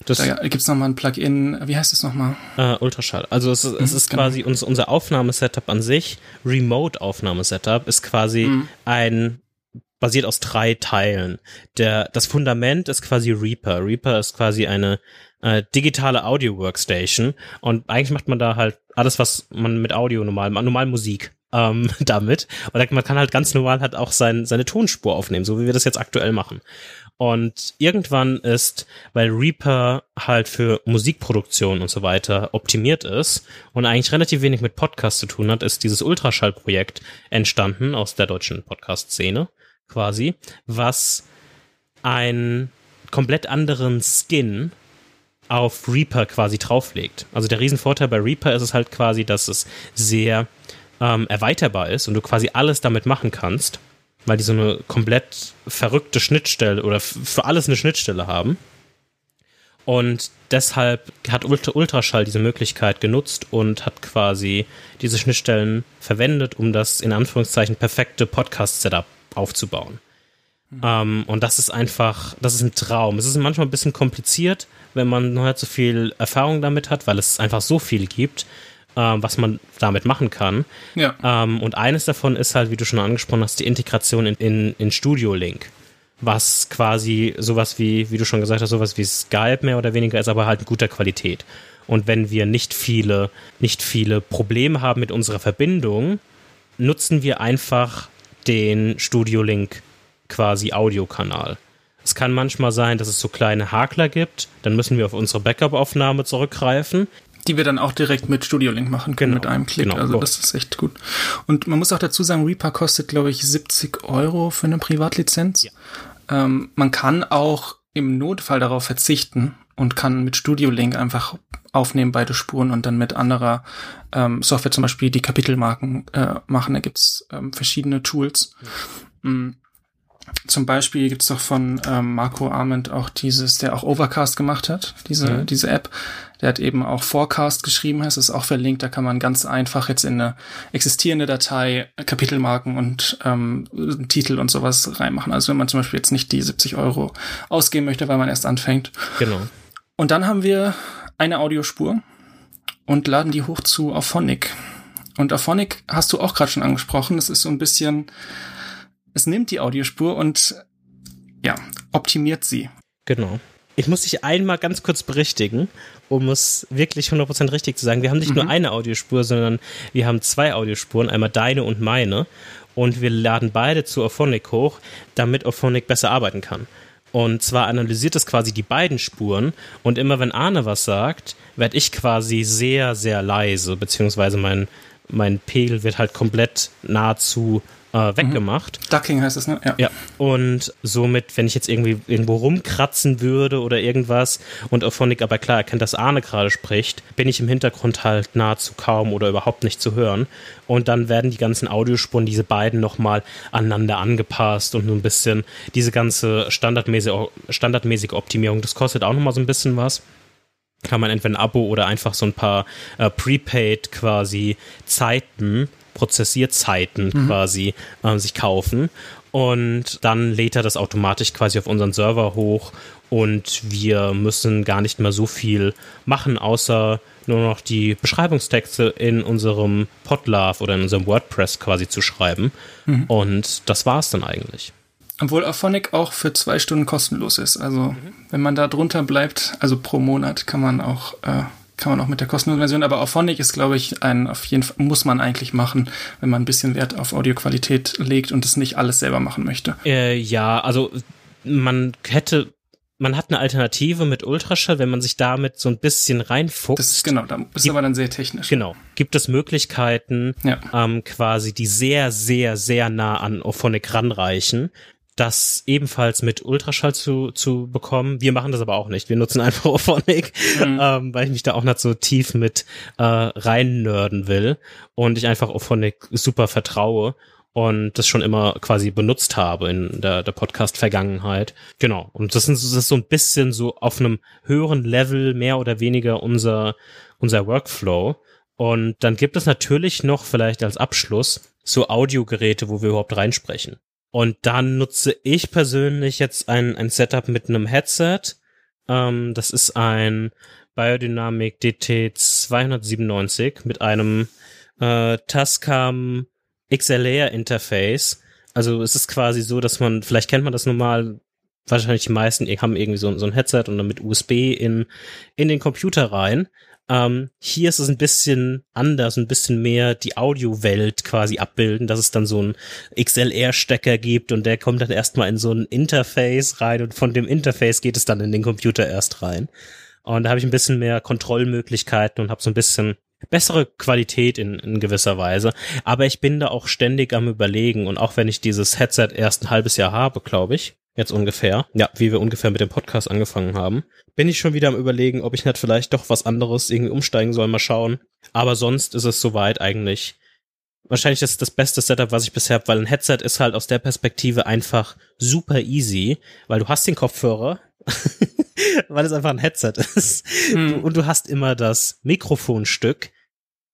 Das da gibt's nochmal ein Plugin, wie heißt es nochmal? Äh, Ultraschall. Also es ist, es mhm, ist genau. quasi uns, unser Aufnahmesetup an sich, Remote-Aufnahmesetup, ist quasi mhm. ein basiert aus drei Teilen. Der, das Fundament ist quasi Reaper. Reaper ist quasi eine äh, digitale Audio-Workstation und eigentlich macht man da halt alles, was man mit Audio normal, normal Musik ähm, (laughs) damit. Und man kann halt ganz normal halt auch sein, seine Tonspur aufnehmen, so wie wir das jetzt aktuell machen. Und irgendwann ist, weil Reaper halt für Musikproduktion und so weiter optimiert ist und eigentlich relativ wenig mit Podcast zu tun hat, ist dieses Ultraschallprojekt entstanden aus der deutschen Podcast-Szene quasi, was einen komplett anderen Skin auf Reaper quasi drauflegt. Also der Riesenvorteil bei Reaper ist es halt quasi, dass es sehr ähm, erweiterbar ist und du quasi alles damit machen kannst, weil die so eine komplett verrückte Schnittstelle oder für alles eine Schnittstelle haben. Und deshalb hat Ultra Ultraschall diese Möglichkeit genutzt und hat quasi diese Schnittstellen verwendet, um das in Anführungszeichen perfekte Podcast-Setup aufzubauen. Mhm. Ähm, und das ist einfach, das ist ein Traum. Es ist manchmal ein bisschen kompliziert, wenn man noch nicht so viel Erfahrung damit hat, weil es einfach so viel gibt, ähm, was man damit machen kann. Ja. Ähm, und eines davon ist halt, wie du schon angesprochen hast, die Integration in, in, in Studio Link. Was quasi sowas wie, wie du schon gesagt hast, sowas wie Skype mehr oder weniger ist, aber halt in guter Qualität. Und wenn wir nicht viele, nicht viele Probleme haben mit unserer Verbindung, nutzen wir einfach den Studio Link quasi Audiokanal. Es kann manchmal sein, dass es so kleine Hakler gibt. Dann müssen wir auf unsere Backup-Aufnahme zurückgreifen. Die wir dann auch direkt mit Studio Link machen können, genau, mit einem Klick. Genau, also das ist echt gut. Und man muss auch dazu sagen, Reaper kostet, glaube ich, 70 Euro für eine Privatlizenz. Ja. Ähm, man kann auch im Notfall darauf verzichten und kann mit Studio Link einfach aufnehmen beide Spuren und dann mit anderer ähm, Software zum Beispiel die Kapitelmarken äh, machen. Da gibt's ähm, verschiedene Tools. Ja. Mm. Zum Beispiel gibt's doch von ähm, Marco Arment auch dieses, der auch Overcast gemacht hat, diese, mhm. diese App. Der hat eben auch Forecast geschrieben, das ist auch verlinkt, da kann man ganz einfach jetzt in eine existierende Datei Kapitelmarken und ähm, Titel und sowas reinmachen. Also wenn man zum Beispiel jetzt nicht die 70 Euro ausgeben möchte, weil man erst anfängt. Genau. Und dann haben wir eine Audiospur und laden die hoch zu Auphonic. Und Auphonic hast du auch gerade schon angesprochen. Das ist so ein bisschen, es nimmt die Audiospur und ja, optimiert sie. Genau. Ich muss dich einmal ganz kurz berichtigen, um es wirklich 100% richtig zu sagen. Wir haben nicht mhm. nur eine Audiospur, sondern wir haben zwei Audiospuren, einmal deine und meine. Und wir laden beide zu Auphonic hoch, damit Auphonic besser arbeiten kann. Und zwar analysiert es quasi die beiden Spuren und immer wenn Arne was sagt, werde ich quasi sehr, sehr leise, beziehungsweise mein, mein Pegel wird halt komplett nahezu äh, weggemacht. Mhm. Ducking heißt es, ne? Ja. ja. Und somit, wenn ich jetzt irgendwie irgendwo rumkratzen würde oder irgendwas und Auphonic aber klar erkennt, dass Arne gerade spricht, bin ich im Hintergrund halt nahezu kaum oder überhaupt nicht zu hören. Und dann werden die ganzen Audiospuren, diese beiden nochmal aneinander angepasst und so ein bisschen diese ganze standardmäßige, standardmäßige Optimierung, das kostet auch nochmal so ein bisschen was kann man entweder ein Abo oder einfach so ein paar äh, Prepaid quasi Zeiten Prozessierzeiten mhm. quasi äh, sich kaufen. Und dann lädt er das automatisch quasi auf unseren Server hoch und wir müssen gar nicht mehr so viel machen, außer nur noch die Beschreibungstexte in unserem Podlove oder in unserem WordPress quasi zu schreiben. Mhm. Und das war's dann eigentlich. Obwohl Aphonic auch für zwei Stunden kostenlos ist. Also mhm. wenn man da drunter bleibt, also pro Monat, kann man auch äh, kann man auch mit der kostenlosen Version, aber Auphonic ist, glaube ich, ein, auf jeden Fall, muss man eigentlich machen, wenn man ein bisschen Wert auf Audioqualität legt und es nicht alles selber machen möchte. Äh, ja, also man hätte, man hat eine Alternative mit Ultraschall, wenn man sich damit so ein bisschen reinfuchst. Das ist genau, da ist aber dann sehr technisch. Genau. Gibt es Möglichkeiten, ja. ähm, quasi, die sehr, sehr, sehr nah an Auphonic ranreichen, das ebenfalls mit Ultraschall zu, zu bekommen. Wir machen das aber auch nicht. Wir nutzen einfach Ophonic, mhm. (laughs) ähm, weil ich mich da auch nicht so tief mit äh, rein nerden will und ich einfach Ophonic super vertraue und das schon immer quasi benutzt habe in der, der Podcast-Vergangenheit. Genau. Und das ist, das ist so ein bisschen so auf einem höheren Level mehr oder weniger unser, unser Workflow. Und dann gibt es natürlich noch vielleicht als Abschluss so Audiogeräte, wo wir überhaupt reinsprechen. Und dann nutze ich persönlich jetzt ein, ein Setup mit einem Headset. Ähm, das ist ein Biodynamic DT 297 mit einem äh, Tascam XLR Interface. Also es ist quasi so, dass man, vielleicht kennt man das normal, wahrscheinlich die meisten haben irgendwie so, so ein Headset und dann mit USB in, in den Computer rein. Ähm, hier ist es ein bisschen anders, ein bisschen mehr die Audiowelt quasi abbilden, dass es dann so ein XLR-Stecker gibt und der kommt dann erstmal in so ein Interface rein und von dem Interface geht es dann in den Computer erst rein. Und da habe ich ein bisschen mehr Kontrollmöglichkeiten und habe so ein bisschen bessere Qualität in, in gewisser Weise. Aber ich bin da auch ständig am Überlegen und auch wenn ich dieses Headset erst ein halbes Jahr habe, glaube ich, jetzt ungefähr, ja, wie wir ungefähr mit dem Podcast angefangen haben, bin ich schon wieder am überlegen, ob ich nicht vielleicht doch was anderes irgendwie umsteigen soll, mal schauen. Aber sonst ist es soweit eigentlich wahrscheinlich das, das beste Setup, was ich bisher habe, weil ein Headset ist halt aus der Perspektive einfach super easy, weil du hast den Kopfhörer, (laughs) weil es einfach ein Headset ist. Hm. Und du hast immer das Mikrofonstück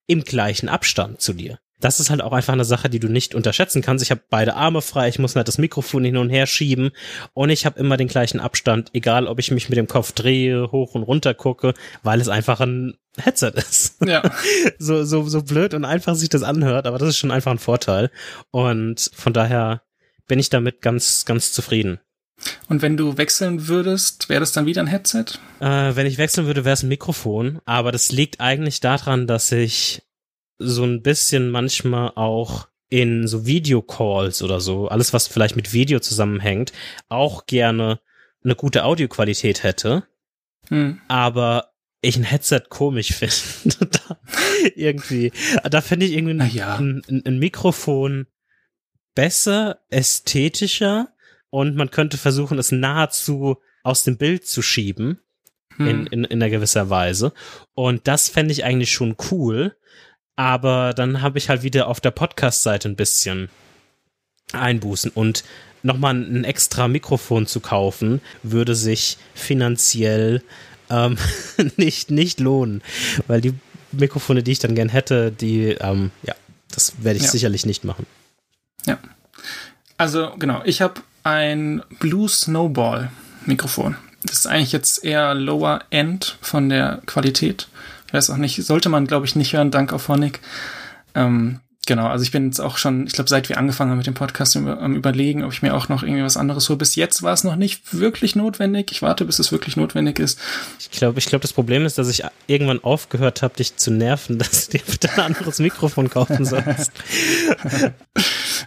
im gleichen Abstand zu dir das ist halt auch einfach eine Sache, die du nicht unterschätzen kannst. Ich habe beide Arme frei, ich muss halt das Mikrofon hin und her schieben und ich habe immer den gleichen Abstand, egal ob ich mich mit dem Kopf drehe, hoch und runter gucke, weil es einfach ein Headset ist. Ja. (laughs) so, so, so blöd und einfach sich das anhört, aber das ist schon einfach ein Vorteil. Und von daher bin ich damit ganz, ganz zufrieden. Und wenn du wechseln würdest, wäre das dann wieder ein Headset? Äh, wenn ich wechseln würde, wäre es ein Mikrofon. Aber das liegt eigentlich daran, dass ich so ein bisschen manchmal auch in so Videocalls oder so, alles was vielleicht mit Video zusammenhängt, auch gerne eine gute Audioqualität hätte. Hm. Aber ich ein Headset komisch (laughs) finde. da irgendwie, da finde ich irgendwie ja. ein, ein, ein Mikrofon besser, ästhetischer und man könnte versuchen, es nahezu aus dem Bild zu schieben. Hm. In, in, in einer gewisser Weise. Und das fände ich eigentlich schon cool. Aber dann habe ich halt wieder auf der Podcast-Seite ein bisschen Einbußen und nochmal ein extra Mikrofon zu kaufen, würde sich finanziell ähm, (laughs) nicht, nicht lohnen, weil die Mikrofone, die ich dann gern hätte, die, ähm, ja, das werde ich ja. sicherlich nicht machen. Ja. Also, genau, ich habe ein Blue Snowball Mikrofon. Das ist eigentlich jetzt eher Lower End von der Qualität. Ich weiß auch nicht, sollte man, glaube ich, nicht hören, dank auf Honig. Ähm, genau, also ich bin jetzt auch schon, ich glaube, seit wir angefangen haben mit dem Podcast, am überlegen, ob ich mir auch noch irgendwie was anderes hole. Bis jetzt war es noch nicht wirklich notwendig. Ich warte, bis es wirklich notwendig ist. Ich glaube, ich glaube, das Problem ist, dass ich irgendwann aufgehört habe, dich zu nerven, (laughs) dass du dir bitte ein anderes Mikrofon kaufen sollst. (laughs)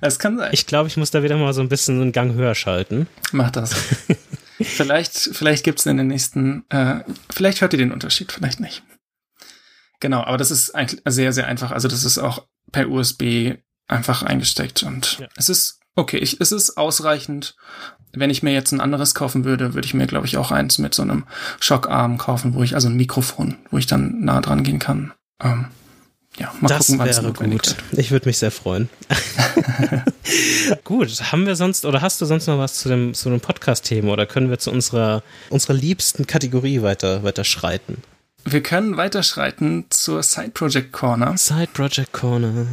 Es kann sein. Ich glaube, ich muss da wieder mal so ein bisschen einen Gang höher schalten. Mach das. (laughs) vielleicht, vielleicht gibt's in den nächsten, äh, vielleicht hört ihr den Unterschied, vielleicht nicht. Genau, aber das ist eigentlich sehr, sehr einfach. Also das ist auch per USB einfach eingesteckt und ja. es ist okay, ich, es ist ausreichend. Wenn ich mir jetzt ein anderes kaufen würde, würde ich mir, glaube ich, auch eins mit so einem Schockarm kaufen, wo ich, also ein Mikrofon, wo ich dann nah dran gehen kann. Ähm, ja, mal das gucken, wann notwendig gut. Wird. Ich würde mich sehr freuen. (laughs) gut, haben wir sonst oder hast du sonst noch was zu dem zu dem Podcast-Thema oder können wir zu unserer unserer liebsten Kategorie weiter weiter schreiten? Wir können weiterschreiten zur Side Project Corner. Side Project Corner.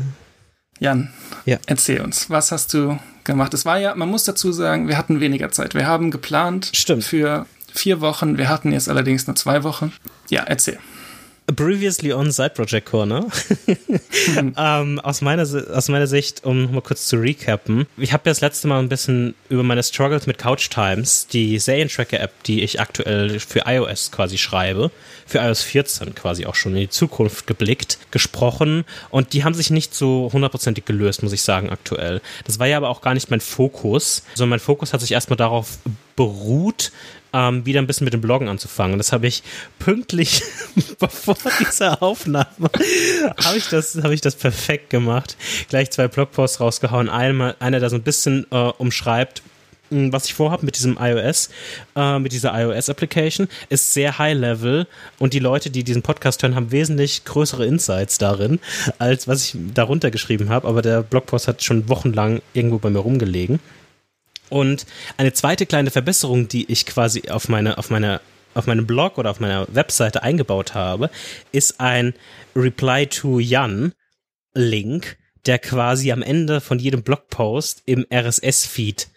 Jan, ja. erzähl uns, was hast du gemacht? Es war ja, man muss dazu sagen, wir hatten weniger Zeit. Wir haben geplant Stimmt. für vier Wochen. Wir hatten jetzt allerdings nur zwei Wochen. Ja, erzähl. Previously on Side Project Corner. (laughs) ähm, aus, meiner, aus meiner Sicht, um mal kurz zu recappen. Ich habe ja das letzte Mal ein bisschen über meine Struggles mit Couch Times, die Serientracker-App, die ich aktuell für iOS quasi schreibe, für iOS 14 quasi auch schon in die Zukunft geblickt, gesprochen. Und die haben sich nicht so hundertprozentig gelöst, muss ich sagen, aktuell. Das war ja aber auch gar nicht mein Fokus, sondern mein Fokus hat sich erstmal darauf beruht, ähm, wieder ein bisschen mit dem Bloggen anzufangen. Das habe ich pünktlich (laughs) bevor dieser Aufnahme habe ich das habe ich das perfekt gemacht. Gleich zwei Blogposts rausgehauen. Einmal einer, der so ein bisschen äh, umschreibt, was ich vorhabe mit diesem iOS, äh, mit dieser iOS-Application, ist sehr high-level und die Leute, die diesen Podcast hören, haben wesentlich größere Insights darin, als was ich darunter geschrieben habe. Aber der Blogpost hat schon wochenlang irgendwo bei mir rumgelegen. Und eine zweite kleine Verbesserung, die ich quasi auf meine, auf meine auf meinem Blog oder auf meiner Webseite eingebaut habe, ist ein Reply to Jan Link, der quasi am Ende von jedem Blogpost im RSS-Feed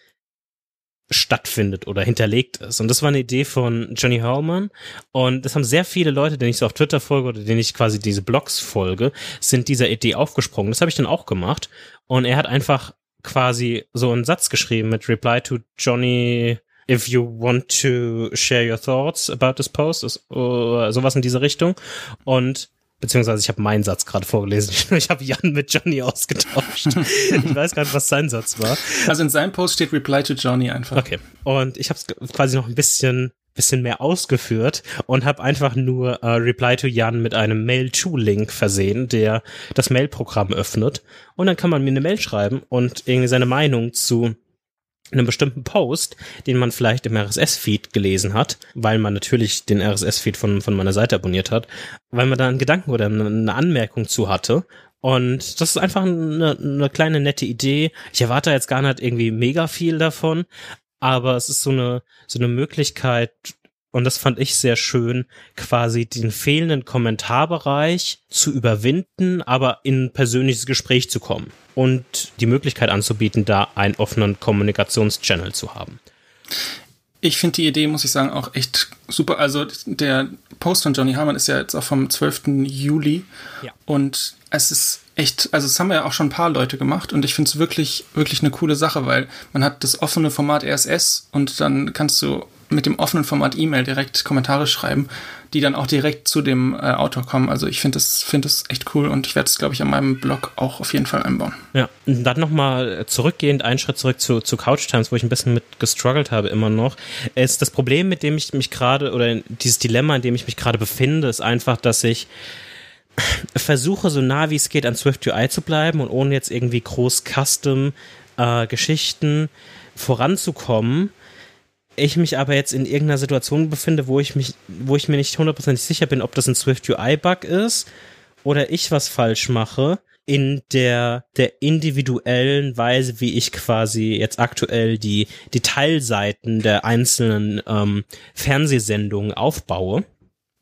stattfindet oder hinterlegt ist. Und das war eine Idee von Johnny Hallman. Und das haben sehr viele Leute, denen ich so auf Twitter folge oder denen ich quasi diese Blogs folge, sind dieser Idee aufgesprungen. Das habe ich dann auch gemacht. Und er hat einfach quasi so einen Satz geschrieben mit Reply to Johnny if you want to share your thoughts about this post, oder sowas in diese Richtung. Und beziehungsweise ich habe meinen Satz gerade vorgelesen. (laughs) Ich habe Jan mit Johnny ausgetauscht. (laughs) ich weiß gar nicht, was sein Satz war. Also in seinem Post steht Reply to Johnny einfach. Okay. Und ich habe es quasi noch ein bisschen bisschen mehr ausgeführt und habe einfach nur äh, Reply to Jan mit einem Mail-to-Link versehen, der das Mail-Programm öffnet. Und dann kann man mir eine Mail schreiben und irgendwie seine Meinung zu einem bestimmten Post, den man vielleicht im RSS-Feed gelesen hat, weil man natürlich den RSS-Feed von, von meiner Seite abonniert hat, weil man da einen Gedanken oder eine Anmerkung zu hatte. Und das ist einfach eine, eine kleine nette Idee. Ich erwarte jetzt gar nicht irgendwie mega viel davon, aber es ist so eine, so eine Möglichkeit, und das fand ich sehr schön, quasi den fehlenden Kommentarbereich zu überwinden, aber in ein persönliches Gespräch zu kommen und die Möglichkeit anzubieten, da einen offenen Kommunikationschannel zu haben. Ich finde die Idee, muss ich sagen, auch echt super. Also der Post von Johnny Harman ist ja jetzt auch vom 12. Juli. Ja. Und es ist echt, also das haben ja auch schon ein paar Leute gemacht und ich finde es wirklich, wirklich eine coole Sache, weil man hat das offene Format RSS und dann kannst du mit dem offenen Format E-Mail direkt Kommentare schreiben, die dann auch direkt zu dem äh, Autor kommen. Also ich finde das, finde das echt cool und ich werde es, glaube ich, an meinem Blog auch auf jeden Fall einbauen. Ja, und dann nochmal zurückgehend, einen Schritt zurück zu, zu Couch Times, wo ich ein bisschen mit gestruggelt habe immer noch, ist das Problem, mit dem ich mich gerade, oder dieses Dilemma, in dem ich mich gerade befinde, ist einfach, dass ich versuche, so nah wie es geht an Swift UI zu bleiben und ohne jetzt irgendwie groß Custom äh, Geschichten voranzukommen ich mich aber jetzt in irgendeiner Situation befinde, wo ich mich, wo ich mir nicht hundertprozentig sicher bin, ob das ein Swift UI Bug ist oder ich was falsch mache in der der individuellen Weise, wie ich quasi jetzt aktuell die Teilseiten der einzelnen ähm, Fernsehsendungen aufbaue.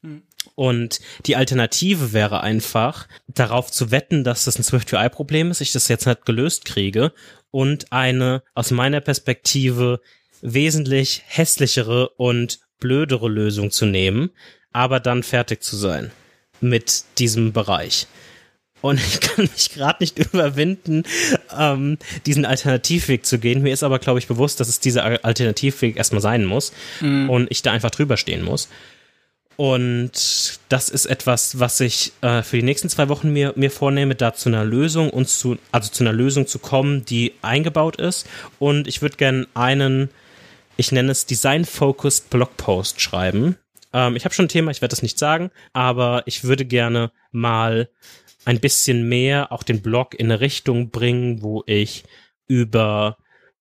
Hm. Und die Alternative wäre einfach, darauf zu wetten, dass das ein Swift UI-Problem ist, ich das jetzt nicht gelöst kriege und eine aus meiner Perspektive wesentlich hässlichere und blödere Lösung zu nehmen, aber dann fertig zu sein mit diesem Bereich. Und (laughs) ich kann mich gerade nicht überwinden, ähm, diesen Alternativweg zu gehen. Mir ist aber, glaube ich, bewusst, dass es dieser Alternativweg erstmal sein muss mhm. und ich da einfach drüber stehen muss. Und das ist etwas, was ich äh, für die nächsten zwei Wochen mir, mir vornehme, da zu einer Lösung und zu, also zu einer Lösung zu kommen, die eingebaut ist. Und ich würde gerne einen ich nenne es Design-Focused Blogpost schreiben. Ähm, ich habe schon ein Thema, ich werde das nicht sagen, aber ich würde gerne mal ein bisschen mehr auch den Blog in eine Richtung bringen, wo ich über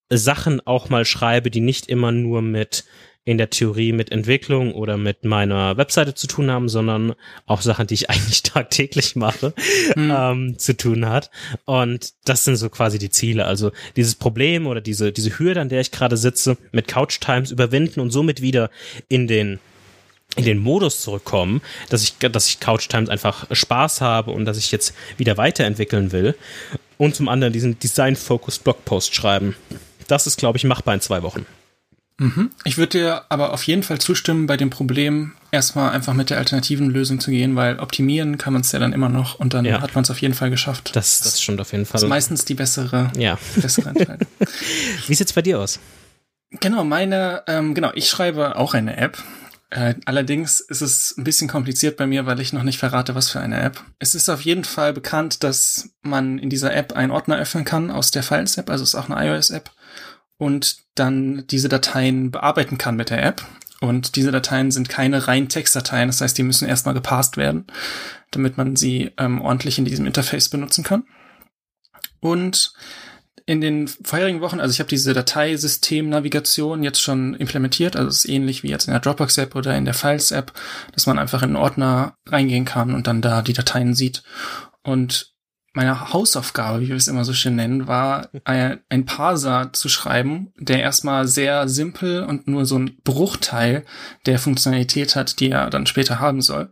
Sachen auch mal schreibe, die nicht immer nur mit in der Theorie mit Entwicklung oder mit meiner Webseite zu tun haben, sondern auch Sachen, die ich (laughs) eigentlich tagtäglich mache, mhm. ähm, zu tun hat. Und das sind so quasi die Ziele. Also dieses Problem oder diese, diese Hürde, an der ich gerade sitze, mit Couch Times überwinden und somit wieder in den in den Modus zurückkommen, dass ich, dass ich Couch Times einfach Spaß habe und dass ich jetzt wieder weiterentwickeln will. Und zum anderen diesen Design-Focused Blogpost schreiben. Das ist, glaube ich, machbar in zwei Wochen. Mhm. Ich würde dir aber auf jeden Fall zustimmen, bei dem Problem erstmal einfach mit der alternativen Lösung zu gehen, weil optimieren kann man es ja dann immer noch und dann ja. hat man es auf jeden Fall geschafft. Das, das stimmt auf jeden Fall. Das ist meistens die bessere, ja. bessere Entscheidung. (laughs) Wie sieht's bei dir aus? Genau, meine, ähm, genau, ich schreibe auch eine App. Äh, allerdings ist es ein bisschen kompliziert bei mir, weil ich noch nicht verrate, was für eine App. Es ist auf jeden Fall bekannt, dass man in dieser App einen Ordner öffnen kann aus der Files-App, also es ist auch eine iOS-App und dann diese Dateien bearbeiten kann mit der App. Und diese Dateien sind keine rein Textdateien, das heißt, die müssen erstmal gepasst werden, damit man sie ähm, ordentlich in diesem Interface benutzen kann. Und in den vorherigen Wochen, also ich habe diese Dateisystem-Navigation jetzt schon implementiert, also es ist ähnlich wie jetzt in der Dropbox-App oder in der Files-App, dass man einfach in einen Ordner reingehen kann und dann da die Dateien sieht. Und meine Hausaufgabe, wie wir es immer so schön nennen, war ein, Parser zu schreiben, der erstmal sehr simpel und nur so ein Bruchteil der Funktionalität hat, die er dann später haben soll.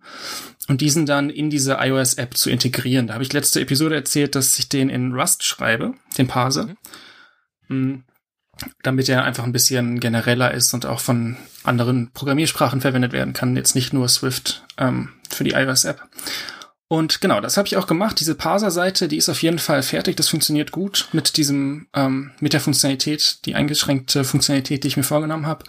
Und diesen dann in diese iOS-App zu integrieren. Da habe ich letzte Episode erzählt, dass ich den in Rust schreibe, den Parser. Mhm. Mm, damit er einfach ein bisschen genereller ist und auch von anderen Programmiersprachen verwendet werden kann, jetzt nicht nur Swift ähm, für die iOS-App. Und genau, das habe ich auch gemacht. Diese Parser-Seite, die ist auf jeden Fall fertig. Das funktioniert gut mit diesem, ähm, mit der Funktionalität, die eingeschränkte Funktionalität, die ich mir vorgenommen habe.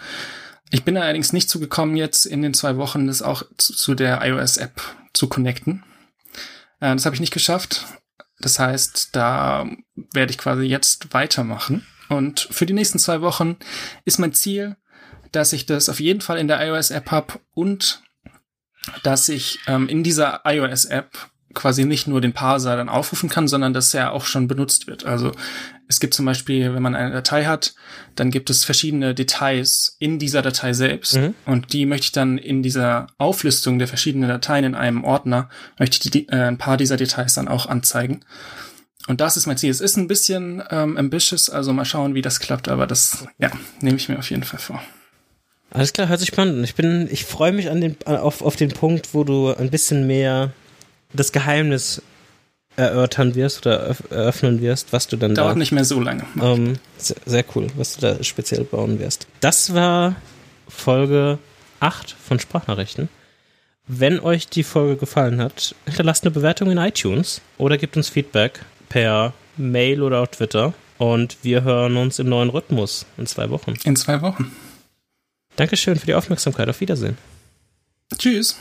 Ich bin allerdings nicht zugekommen, jetzt in den zwei Wochen das auch zu, zu der iOS-App zu connecten. Äh, das habe ich nicht geschafft. Das heißt, da werde ich quasi jetzt weitermachen. Und für die nächsten zwei Wochen ist mein Ziel, dass ich das auf jeden Fall in der iOS-App habe und dass ich ähm, in dieser iOS-App quasi nicht nur den Parser dann aufrufen kann, sondern dass er auch schon benutzt wird. Also es gibt zum Beispiel, wenn man eine Datei hat, dann gibt es verschiedene Details in dieser Datei selbst mhm. und die möchte ich dann in dieser Auflistung der verschiedenen Dateien in einem Ordner, möchte ich die, äh, ein paar dieser Details dann auch anzeigen. Und das ist mein Ziel. Es ist ein bisschen ähm, ambitious, also mal schauen, wie das klappt, aber das, ja, nehme ich mir auf jeden Fall vor. Alles klar, hört sich spannend. Ich bin, ich freue mich an den, auf, auf den Punkt, wo du ein bisschen mehr das Geheimnis erörtern wirst oder eröffnen wirst, was du dann Dauert da, nicht mehr so lange. Ähm, sehr, sehr, cool, was du da speziell bauen wirst. Das war Folge 8 von Sprachnachrichten. Wenn euch die Folge gefallen hat, hinterlasst eine Bewertung in iTunes oder gebt uns Feedback per Mail oder auf Twitter. Und wir hören uns im neuen Rhythmus in zwei Wochen. In zwei Wochen. Dankeschön für die Aufmerksamkeit. Auf Wiedersehen. Tschüss.